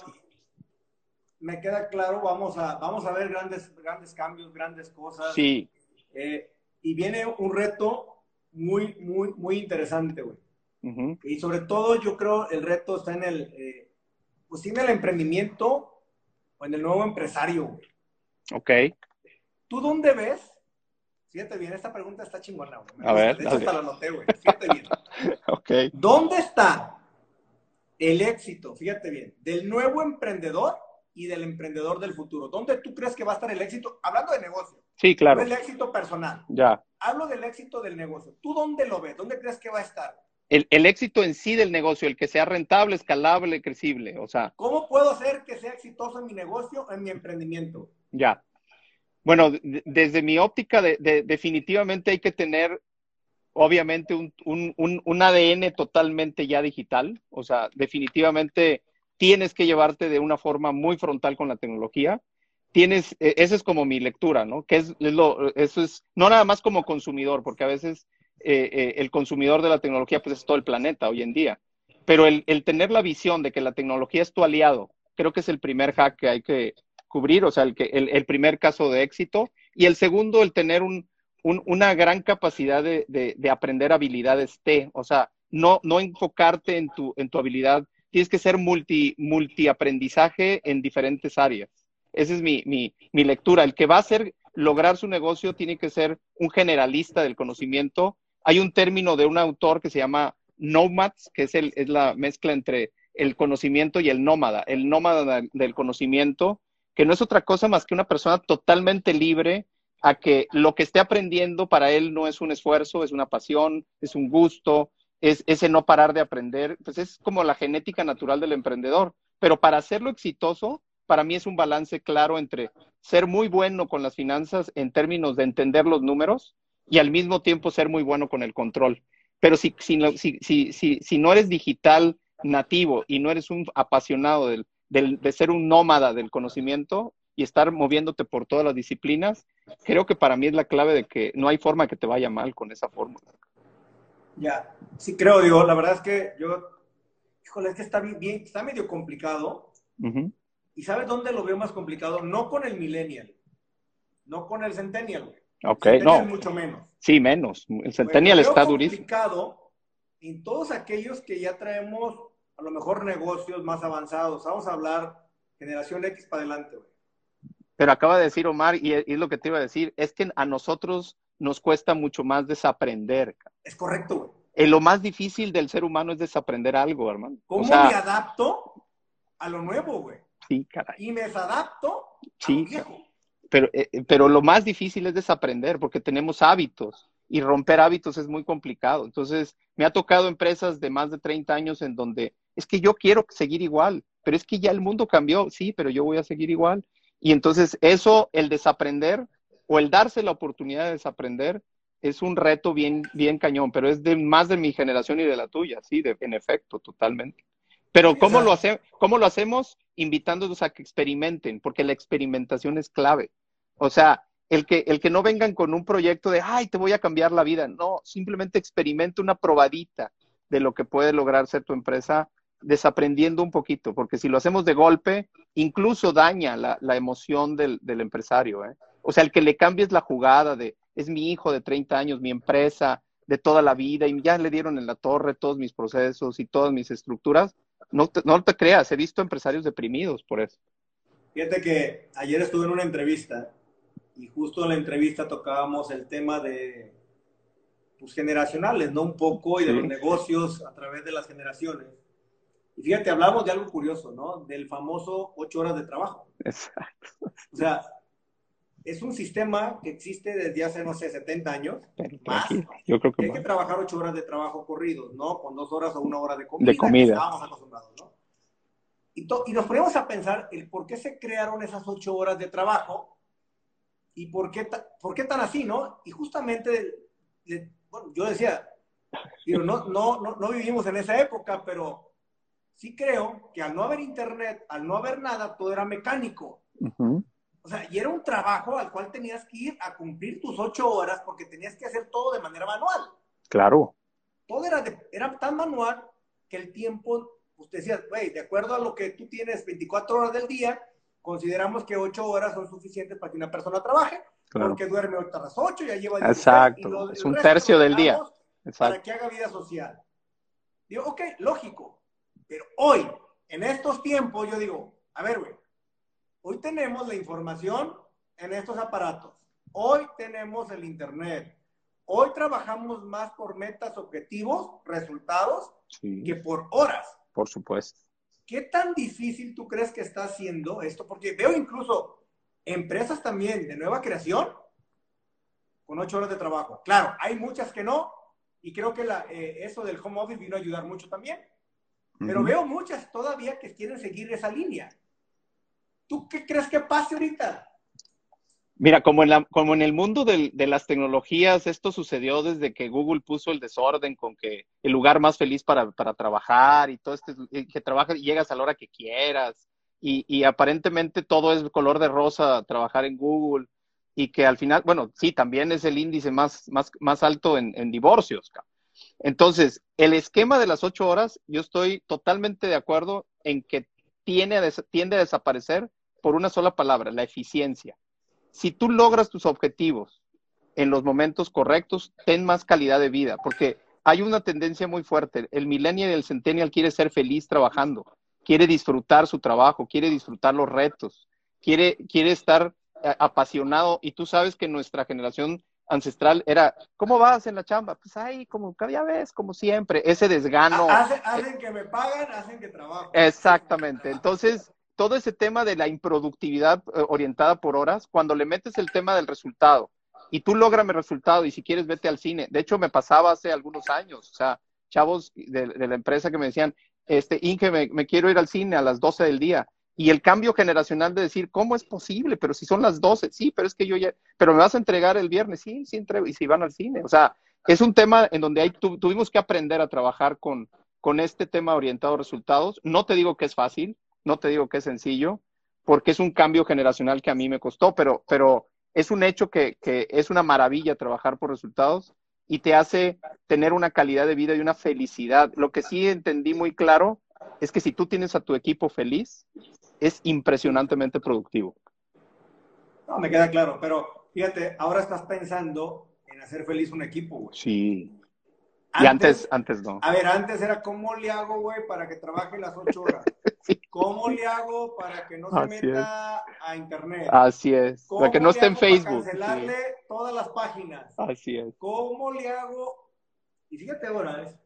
me queda claro, vamos a, vamos a ver grandes, grandes cambios, grandes cosas.
Sí.
Eh, y viene un reto muy, muy, muy interesante, güey. Y sobre todo yo creo el reto está en el, eh, pues en el emprendimiento o en el nuevo empresario, güey.
Ok.
¿Tú dónde ves? Fíjate bien, esta pregunta está chingona,
güey. A ver.
De hecho, hasta la noté, güey. Fíjate bien. [laughs] [laughs] ¿Dónde está el éxito, fíjate bien, del nuevo emprendedor y del emprendedor del futuro? ¿Dónde tú crees que va a estar el éxito? Hablando de negocio.
Sí, claro.
No el éxito personal.
Ya.
Hablo del éxito del negocio. ¿Tú dónde lo ves? ¿Dónde crees que va a estar?
El, el, éxito en sí del negocio, el que sea rentable, escalable, crecible, o sea.
¿Cómo puedo hacer que sea exitoso en mi negocio, en mi emprendimiento?
Ya. Bueno, desde mi óptica, de, de, definitivamente hay que tener, obviamente, un, un, un, ADN totalmente ya digital. O sea, definitivamente tienes que llevarte de una forma muy frontal con la tecnología. Tienes, e, esa es como mi lectura, ¿no? Que es, es lo, eso es, no nada más como consumidor, porque a veces eh, eh, el consumidor de la tecnología pues es todo el planeta hoy en día. Pero el, el tener la visión de que la tecnología es tu aliado, creo que es el primer hack que hay que, cubrir, o sea, el, que, el, el, primer caso de éxito. Y el segundo, el tener un, un, una gran capacidad de, de, de, aprender habilidades T, o sea, no, no enfocarte en tu, en tu habilidad, tienes que ser multi, multiaprendizaje en diferentes áreas. Esa es mi, mi, lectura. El que va a hacer lograr su negocio tiene que ser un generalista del conocimiento. Hay un término de un autor que se llama nomads, que es la mezcla entre el conocimiento y el nómada. El nómada del conocimiento que no es otra cosa más que una persona totalmente libre a que lo que esté aprendiendo para él no es un esfuerzo, es una pasión, es un gusto, es ese no parar de aprender, pues es como la genética natural del emprendedor. Pero para hacerlo exitoso, para mí es un balance claro entre ser muy bueno con las finanzas en términos de entender los números y al mismo tiempo ser muy bueno con el control. Pero si, si, si, si, si no eres digital nativo y no eres un apasionado del, del, de ser un nómada del conocimiento y estar moviéndote por todas las disciplinas, creo que para mí es la clave de que no hay forma que te vaya mal con esa fórmula.
Ya, sí creo, digo, la verdad es que yo, híjole, es que está bien, está medio complicado. Uh -huh. ¿Y sabes dónde lo veo más complicado? No con el millennial, no con el centennial, güey.
Ok,
el
no.
mucho menos.
Sí, menos. El centennial
bueno,
está durísimo.
complicado en todos aquellos que ya traemos a lo mejor negocios más avanzados. Vamos a hablar generación X para adelante, güey.
Pero acaba de decir Omar, y es lo que te iba a decir, es que a nosotros nos cuesta mucho más desaprender.
Es correcto, güey.
Eh, lo más difícil del ser humano es desaprender algo, hermano.
¿Cómo
o sea,
me adapto a lo nuevo, güey?
Sí, caray.
Y me desadapto
Sí,
a lo viejo.
Pero, eh, pero lo más difícil es desaprender porque tenemos hábitos y romper hábitos es muy complicado. Entonces, me ha tocado empresas de más de 30 años en donde es que yo quiero seguir igual, pero es que ya el mundo cambió, sí, pero yo voy a seguir igual. Y entonces eso, el desaprender o el darse la oportunidad de desaprender, es un reto bien, bien cañón, pero es de más de mi generación y de la tuya, sí, de, en efecto, totalmente. Pero ¿cómo lo, hace, ¿cómo lo hacemos? Invitándolos a que experimenten, porque la experimentación es clave. O sea, el que, el que no vengan con un proyecto de, ay, te voy a cambiar la vida. No, simplemente experimente una probadita de lo que puede lograr ser tu empresa desaprendiendo un poquito, porque si lo hacemos de golpe, incluso daña la, la emoción del, del empresario. ¿eh? O sea, el que le cambies la jugada de, es mi hijo de 30 años, mi empresa de toda la vida, y ya le dieron en la torre todos mis procesos y todas mis estructuras, no te, no te creas, he visto empresarios deprimidos por eso.
Fíjate que ayer estuve en una entrevista y justo en la entrevista tocábamos el tema de pues, generacionales, ¿no? Un poco y de sí. los negocios a través de las generaciones. Y fíjate, hablamos de algo curioso, ¿no? Del famoso ocho horas de trabajo.
Exacto.
O sea, es un sistema que existe desde hace, no sé, 70 años.
Más. Yo creo que,
hay
más.
que trabajar ocho horas de trabajo corridos, ¿no? Con dos horas o una hora de comida.
De comida.
Estábamos acostumbrados, ¿no? Y, y, nos ponemos a pensar el por qué se crearon esas ocho horas de trabajo y por qué, por qué tan así, ¿no? Y justamente, bueno, yo decía, digo, no, no, no, no vivimos en esa época, pero sí creo que al no haber internet, al no haber nada, todo era mecánico.
Uh -huh.
O sea, y era un trabajo al cual tenías que ir a cumplir tus ocho horas porque tenías que hacer todo de manera manual.
Claro.
Todo era, de, era tan manual que el tiempo, usted decía, güey, de acuerdo a lo que tú tienes 24 horas del día, consideramos que ocho horas son suficientes para que una persona trabaje, claro. porque duerme otras ocho, ya lleva...
Exacto, lo, es un tercio del día.
Exacto. Para que haga vida social. Digo, ok, lógico, pero hoy, en estos tiempos, yo digo, a ver, güey, hoy tenemos la información en estos aparatos, hoy tenemos el Internet, hoy trabajamos más por metas, objetivos, resultados, sí. que por horas.
Por supuesto.
¿qué tan difícil tú crees que está haciendo esto? Porque veo incluso empresas también de nueva creación con ocho horas de trabajo. Claro, hay muchas que no, y creo que la, eh, eso del home office vino a ayudar mucho también. Pero veo muchas todavía que quieren seguir esa línea. ¿Tú qué crees que pase ahorita?
Mira, como en, la, como en el mundo de, de, las tecnologías, esto sucedió desde que Google puso el desorden con que el lugar más feliz para, para trabajar y todo esto, que trabajas y llegas a la hora que quieras. Y, y, aparentemente todo es color de rosa trabajar en Google y que al final, bueno, sí, también es el índice más, más, más alto en, en divorcios. Entonces, el esquema de las ocho horas, yo estoy totalmente de acuerdo en que tiene, tiende a desaparecer por una sola palabra, la eficiencia si tú logras tus objetivos en los momentos correctos, ten más calidad de vida, porque hay una tendencia muy fuerte. El millennial y el centennial quiere ser feliz trabajando, quiere disfrutar su trabajo, quiere disfrutar los retos, quiere, quiere estar eh, apasionado. Y tú sabes que nuestra generación ancestral era, ¿cómo vas en la chamba? Pues ahí, como cada vez, como siempre, ese desgano.
Hacen, hacen que me pagan, hacen que trabajo.
Exactamente. Entonces, todo ese tema de la improductividad eh, orientada por horas, cuando le metes el tema del resultado y tú logras el resultado y si quieres vete al cine. De hecho, me pasaba hace algunos años, o sea, chavos de, la empresa que me decían, este, Inge, me, quiero ir al cine a las 12 del día. Y el cambio generacional de decir, ¿cómo es posible? Pero si son las 12, sí, pero es que yo ya, pero me vas a entregar el viernes, sí, sí entrego, y si van al cine. O sea, es un tema en donde hay, tuvimos que aprender a trabajar con, con este tema orientado a resultados. No te digo que es fácil, no te digo que es sencillo, porque es un cambio generacional que a mí me costó, pero, pero es un hecho que, que es una maravilla trabajar por resultados y te hace tener una calidad de vida y una felicidad. Lo que sí entendí muy claro es que si tú tienes a tu equipo feliz, es impresionantemente productivo.
No, me queda claro, pero fíjate, ahora estás pensando en hacer feliz un equipo, güey.
Sí. y antes, antes no.
A ver, antes era cómo le hago, güey, para que trabaje las ocho horas. [laughs] ¿Cómo le hago para que no se meta a internet?
Así es. Para que no esté en Facebook.
Para cancelarle todas las páginas.
Así es.
¿Cómo le hago? Y fíjate ahora, ¿es?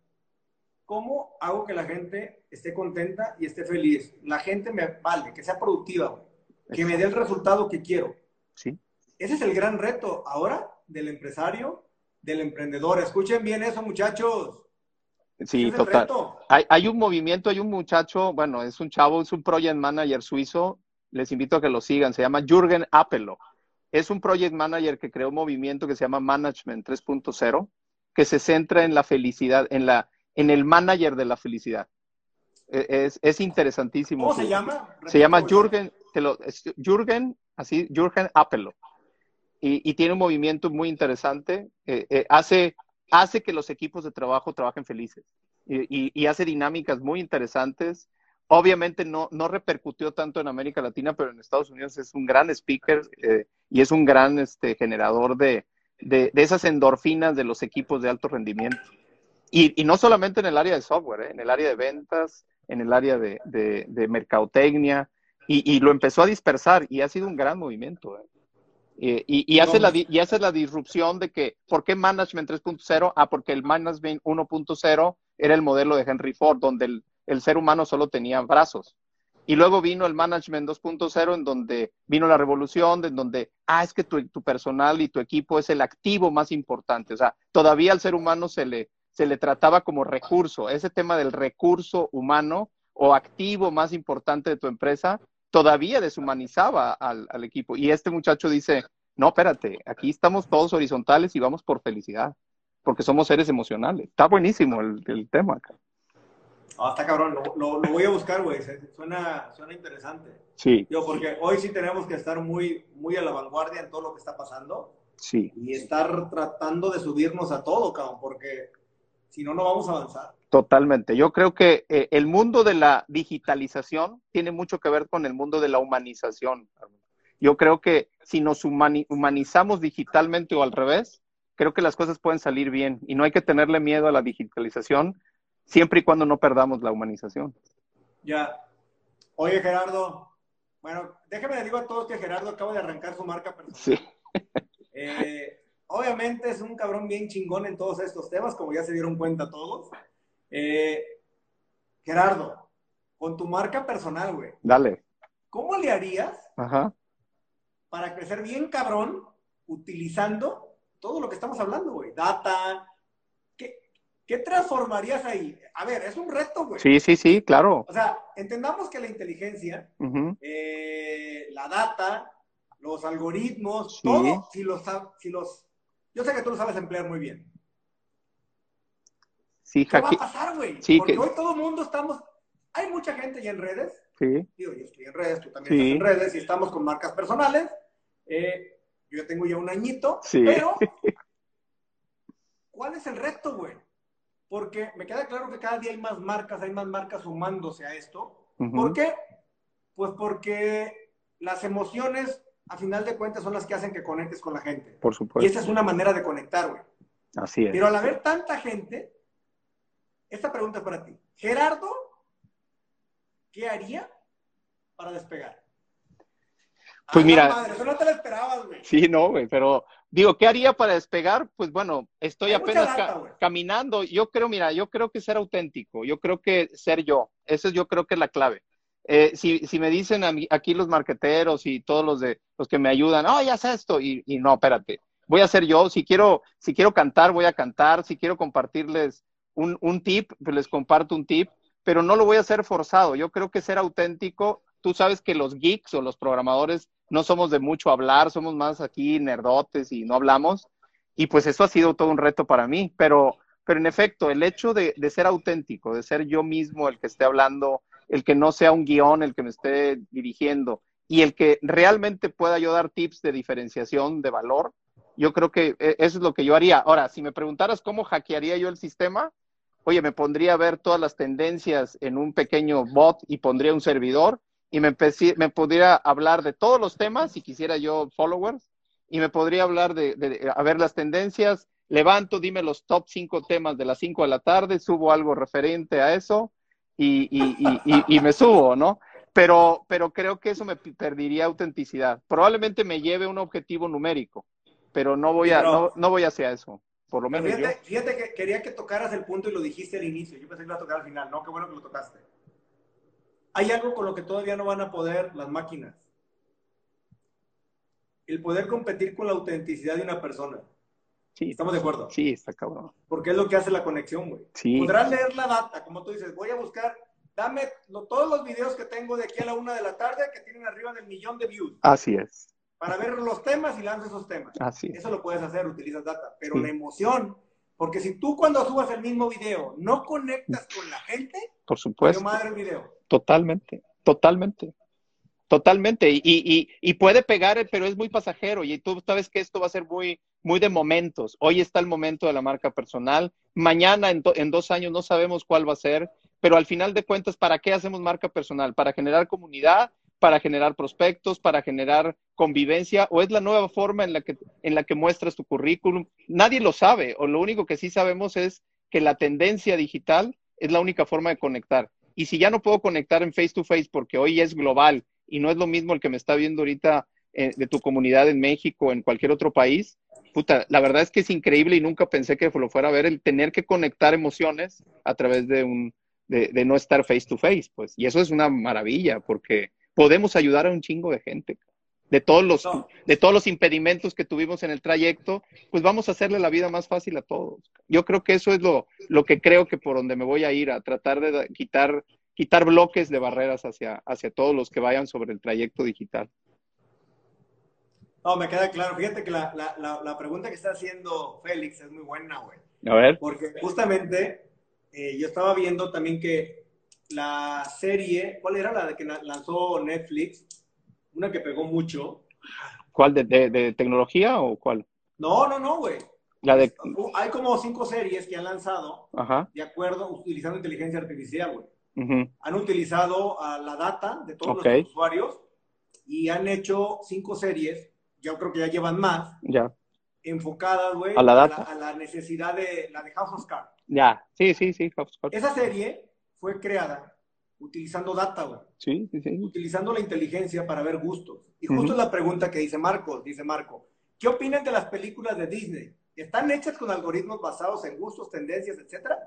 ¿Cómo hago que la gente esté contenta y esté feliz? La gente me vale, que sea productiva, que me dé el resultado que quiero.
Sí.
Ese es el gran reto ahora del empresario, del emprendedor. Escuchen bien eso, muchachos.
Sí, total. Hay, hay, un movimiento, hay un muchacho, bueno, es un chavo, es un project manager suizo, les invito a que lo sigan, se llama Jürgen Apelo. Es un project manager que creó un movimiento que se llama Management 3.0, que se centra en la felicidad, en, la, en el manager de la felicidad. E, es, es interesantísimo.
¿Cómo se llama?
Se llama Jürgen, lo, Jürgen, así, Jürgen Apelo. Y, y, tiene un movimiento muy interesante. Eh, eh, hace hace que los equipos de trabajo trabajen felices y, hace dinámicas muy interesantes. Obviamente no, no repercutió tanto en América Latina, pero en Estados Unidos es un gran speaker eh, y es un gran este, generador de, de, esas endorfinas de los equipos de alto rendimiento. Y, y no solamente en el área de software, eh, en el área de ventas, en el área de, de mercadotecnia, y, y, lo empezó a dispersar y ha sido un gran movimiento. Eh. Eh, y, hace la, y hace la disrupción de que, ¿por qué Management 3.0? Ah, porque el Management 1.0 era el modelo de Henry Ford, donde el, el, ser humano solo tenía brazos. Y luego vino el Management 2.0, en donde vino la revolución, en donde, ah, es que tu, tu, personal y tu equipo es el activo más importante. O sea, todavía al ser humano se le, se le trataba como recurso. Ese tema del recurso humano o activo más importante de tu empresa todavía deshumanizaba al, al, equipo. Y este muchacho dice, no, espérate, aquí estamos todos horizontales y vamos por felicidad, porque somos seres emocionales. Está buenísimo el, el tema acá.
Ah, está cabrón, lo, lo, lo voy a buscar, güey. Suena, suena interesante.
Sí.
Yo, porque hoy sí tenemos que estar muy, muy a la vanguardia en todo lo que está pasando.
Sí.
Y estar tratando de subirnos a todo, cabrón, porque si no, no vamos a avanzar.
Totalmente. Yo creo que eh, el mundo de la digitalización tiene mucho que ver con el mundo de la humanización. Yo creo que si nos humanizamos digitalmente o al revés, creo que las cosas pueden salir bien y no hay que tenerle miedo a la digitalización siempre y cuando no perdamos la humanización.
Ya. Oye, Gerardo, bueno, déjame digo a todos que Gerardo acaba de arrancar su marca personal.
Sí.
Eh, obviamente es un cabrón bien chingón en todos estos temas, como ya se dieron cuenta todos. Eh, Gerardo, con tu marca personal, güey.
Dale.
¿Cómo le harías
Ajá.
para crecer bien cabrón utilizando todo lo que estamos hablando, güey? Data. ¿Qué, qué transformarías ahí? A ver, es un reto, güey.
Sí, sí, sí, claro.
O sea, entendamos que la inteligencia, eh, la data, los algoritmos,
Sí.
todo, si los, si los... Yo sé que tú lo sabes emplear muy bien.
Sí,
¿Qué va a pasar, güey?
Sí,
Porque
que-
hoy todo el mundo estamos... Hay mucha gente ya en redes
Sí,
digo, yo estoy en redes, tú también
Sí.
estás en redes y estamos con marcas personales. Eh, yo ya tengo ya un añito,
Sí.
pero [laughs] ¿cuál es el reto, güey? Porque me queda claro que cada día hay más marcas, hay más marcas sumándose a esto. ¿Por qué? Pues porque las emociones, a final de cuentas, son las que hacen que conectes con la gente.
por
Y
supuesto.
esa es una manera de conectar, güey.
Así es.
Pero al haber tanta gente, esta pregunta es para ti. Gerardo, ¿qué haría para despegar?
Pues
¡A la
mira-
madre! eso no te lo esperabas, güey.
Sí, no, güey, pero digo, ¿qué haría para despegar? Pues bueno, estoy
Hay
apenas
data,
ca-
güey.
caminando. Yo creo, mira, yo creo que ser auténtico, yo creo que ser yo, eso yo creo que es la clave. Eh, si, si me dicen a mí- aquí los marqueteros y todos los de los que me ayudan, oh, ya sé esto, y, y no, espérate, voy a ser yo. Si quiero, si quiero cantar, voy a cantar. Si quiero compartirles un, un tip, pues les comparto un tip, pero no lo voy a hacer forzado. Yo creo que ser auténtico, tú sabes que los geeks o los programadores no somos de mucho hablar, somos más aquí nerdotes y no hablamos. Y pues eso ha sido todo un reto para mí, pero, pero en efecto, el hecho de, de ser auténtico, de ser yo mismo el que esté hablando, el que no sea un guion el que me esté dirigiendo y el que realmente pueda yo dar tips de diferenciación, de valor, yo creo que eh, eso es lo que yo haría. Ahora, si me preguntaras cómo hackearía yo el sistema, oye, me pondría a ver todas las tendencias en un pequeño bot y pondría un servidor y me, me podría hablar de todos los temas si quisiera yo followers y me podría hablar de, de- ver las tendencias, levanto, dime los top cinco temas de las cinco de la tarde, subo algo referente a eso y, y- y- me subo, ¿no? Pero, pero creo que eso me perdería autenticidad. Probablemente me lleve un objetivo numérico, pero no voy a,
Pero-
no, no voy hacia eso, por lo menos yo.
fíjate, fíjate que quería que tocaras el punto y lo dijiste al inicio. Yo pensé que lo iba a tocar al final. No, qué bueno que lo tocaste. Hay algo con lo que todavía no van a poder las máquinas. El poder competir con la autenticidad de una persona.
Sí,
¿Estamos de acuerdo?
sí, está cabrón.
Porque es lo que hace la conexión, güey.
Sí.
Podrás leer la data, como tú dices, voy a buscar, dame lo- todos los videos que tengo de aquí a la una de la tarde que tienen arriba del millón de views,
Así es,
para ver los temas y lanzo esos temas.
así es.
Eso lo puedes hacer, utilizas data, pero
Sí.
la emoción, porque si tú cuando subas el mismo video no conectas con la gente,
Por
pues
supuesto.
madre el video.
Totalmente, totalmente. Totalmente. Y, y, y puede pegar, eh, pero es muy pasajero. Y tú sabes que esto va a ser muy, muy de momentos. Hoy está el momento de la marca personal. Mañana, en, do- en dos años, no sabemos cuál va a ser. Pero al final de cuentas, ¿para qué hacemos marca personal? ¿Para generar comunidad? ¿Para generar prospectos? ¿Para generar convivencia? ¿O es la nueva forma en la que, en la que muestras tu currículum? Nadie lo sabe. O lo único que sí sabemos es que la tendencia digital es la única forma de conectar. Y si ya no puedo conectar en face to face porque hoy es global y no es lo mismo el que me está viendo ahorita de tu comunidad en México en cualquier otro país, puta, la verdad es que es increíble y nunca pensé que lo fuera a ver el tener que conectar emociones a través de un de, de no estar face to face, pues. Y eso es una maravilla porque podemos ayudar a un chingo de gente. De todos los
No.
de todos los impedimentos que tuvimos en el trayecto, pues vamos a hacerle la vida más fácil a todos. Yo creo que eso es lo, lo que creo que por donde me voy a ir, a tratar de quitar, quitar bloques de barreras hacia, hacia todos los que vayan sobre el trayecto digital.
No, me queda claro. Fíjate que la, la, la, la pregunta que está haciendo Félix es muy buena, güey.
A ver.
Porque justamente eh, yo estaba viendo también que la serie, ¿cuál era la de que lanzó Netflix? Una que pegó mucho.
¿Cuál? ¿De, de, de tecnología o cuál?
No, no, no, güey.
La de...
Hay como cinco series que han lanzado
Ajá.
de acuerdo, utilizando inteligencia artificial, güey.
ujú,
Han utilizado a la data de todos
Ok.
los usuarios y han hecho cinco series, yo creo que ya llevan más,
Ya.
enfocadas, güey,
A la data.
a la necesidad de la de House of Cards.
Ya. Sí, sí, sí. HubSpot.
Esa serie fue creada utilizando data, güey.
Sí, sí, sí.
utilizando la inteligencia para ver gustos. Y justo es la pregunta que dice Marcos, dice Marco, ¿qué opinan de las películas de Disney? ¿Están hechas con algoritmos basados en gustos, tendencias, etcétera?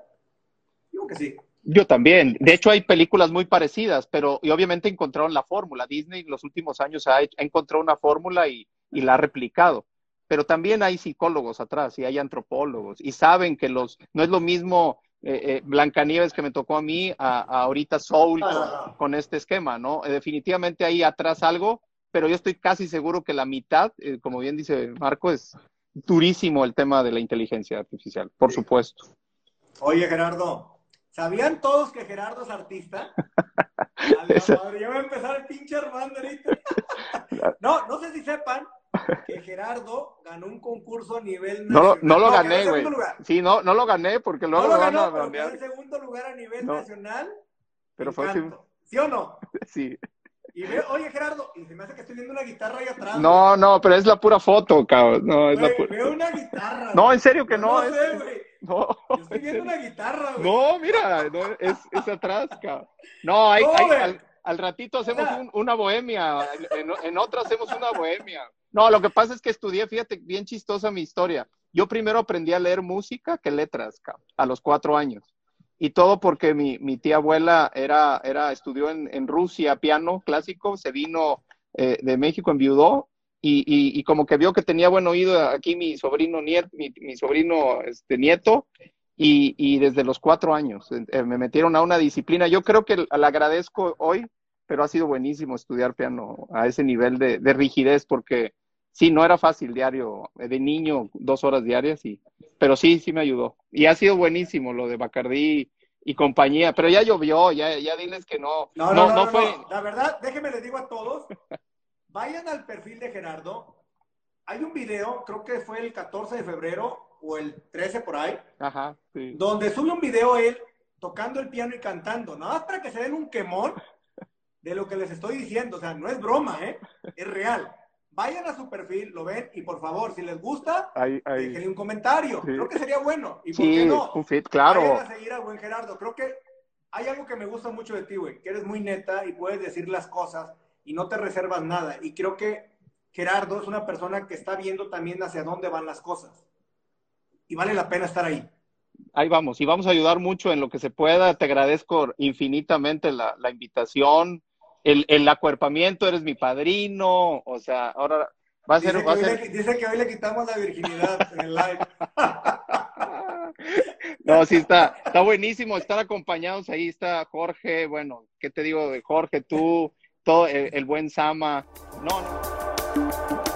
Digo que sí.
Yo también. De hecho, hay películas muy parecidas, pero y obviamente encontraron la fórmula. Disney en los últimos años ha, encontrado una fórmula y, la ha replicado. Pero también hay psicólogos atrás y hay antropólogos y saben que los no es lo mismo eh, eh, Blancanieves que me tocó a mí a, ahorita Soul con, este esquema, ¿no? Eh, definitivamente hay atrás algo, pero yo estoy casi seguro que la mitad, como bien dice Marco, es durísimo el tema de la inteligencia artificial, por supuesto.
Oye, Gerardo, ¿Sabían todos que Gerardo es artista? [laughs] madre, ya voy a empezar el pinche Armando ahorita. no, no sé si sepan que Gerardo ganó un concurso a nivel
nacional. No, no lo gané, güey. Sí, no, no lo gané porque luego
no lo, ganó, pero fue en segundo lugar a nivel nacional.
Pero fue
así. ¿Sí o no? [laughs]
Sí.
Y ve, oye Gerardo, y se me hace que estoy viendo una guitarra ahí atrás.
No, no, pero es la pura foto, cabrón. No, es la pura...
Veo una guitarra.
No, en serio que
no.
No
sé, güey. [laughs] No. estoy viendo una guitarra, güey.
No, mira, no, es, es atrás, cabrón. No, hay, hay al, ratito hacemos una bohemia, en, en otra hacemos una bohemia. No, lo que pasa es que estudié, fíjate, bien chistosa mi historia. Yo primero aprendí a leer música que letras, cabrón, a los cuatro años. Y todo porque mi, mi tía abuela era, era, estudió en, en Rusia piano clásico, se vino eh, de México, enviudó y, y, y, como que vio que tenía buen oído aquí mi sobrino nieto, mi, mi sobrino este, nieto, y, y, desde los cuatro años eh, me metieron a una disciplina. Yo creo que le agradezco hoy, pero ha sido buenísimo estudiar piano a ese nivel de, de, rigidez, porque sí, no era fácil diario, eh, de niño, dos horas diarias, y, pero sí, sí me ayudó. Y ha sido buenísimo lo de Bacardí y compañía, pero ya llovió, ya, ya diles que no.
No, no, no, no, fue... La verdad, déjenme les digo a todos, vayan al perfil de Gerardo. Hay un video, creo que fue el 14 de febrero o el 13 por ahí,
Ajá,
donde sube un video él tocando el piano y cantando, nada más para que se den un quemón de lo que les estoy diciendo. O sea, no es broma, ¿eh? Es real. Vayan a su perfil, lo ven y por favor, si les gusta, déjenle un comentario. Creo que sería bueno. ¿Y por qué no?
Un fit, claro.
Vayan a seguir al buen Gerardo. Creo que hay algo que me gusta mucho de ti, güey, que eres muy neta y puedes decir las cosas y no te reservas nada. Y creo que Gerardo es una persona que está viendo también hacia dónde van las cosas. Y vale la pena estar ahí.
Ahí vamos, y vamos a ayudar mucho en lo que se pueda. Te agradezco infinitamente la, la invitación, el, el, acuerpamiento, eres mi padrino, o sea, ahora va a ser...
Dice,
va
que,
a
ser... Le, dice que hoy le quitamos la virginidad en el live. [laughs]
No, sí está, está buenísimo estar acompañados. Ahí está Jorge, bueno, ¿qué te digo de Jorge? Tú, todo el, el buen Sama. No, no.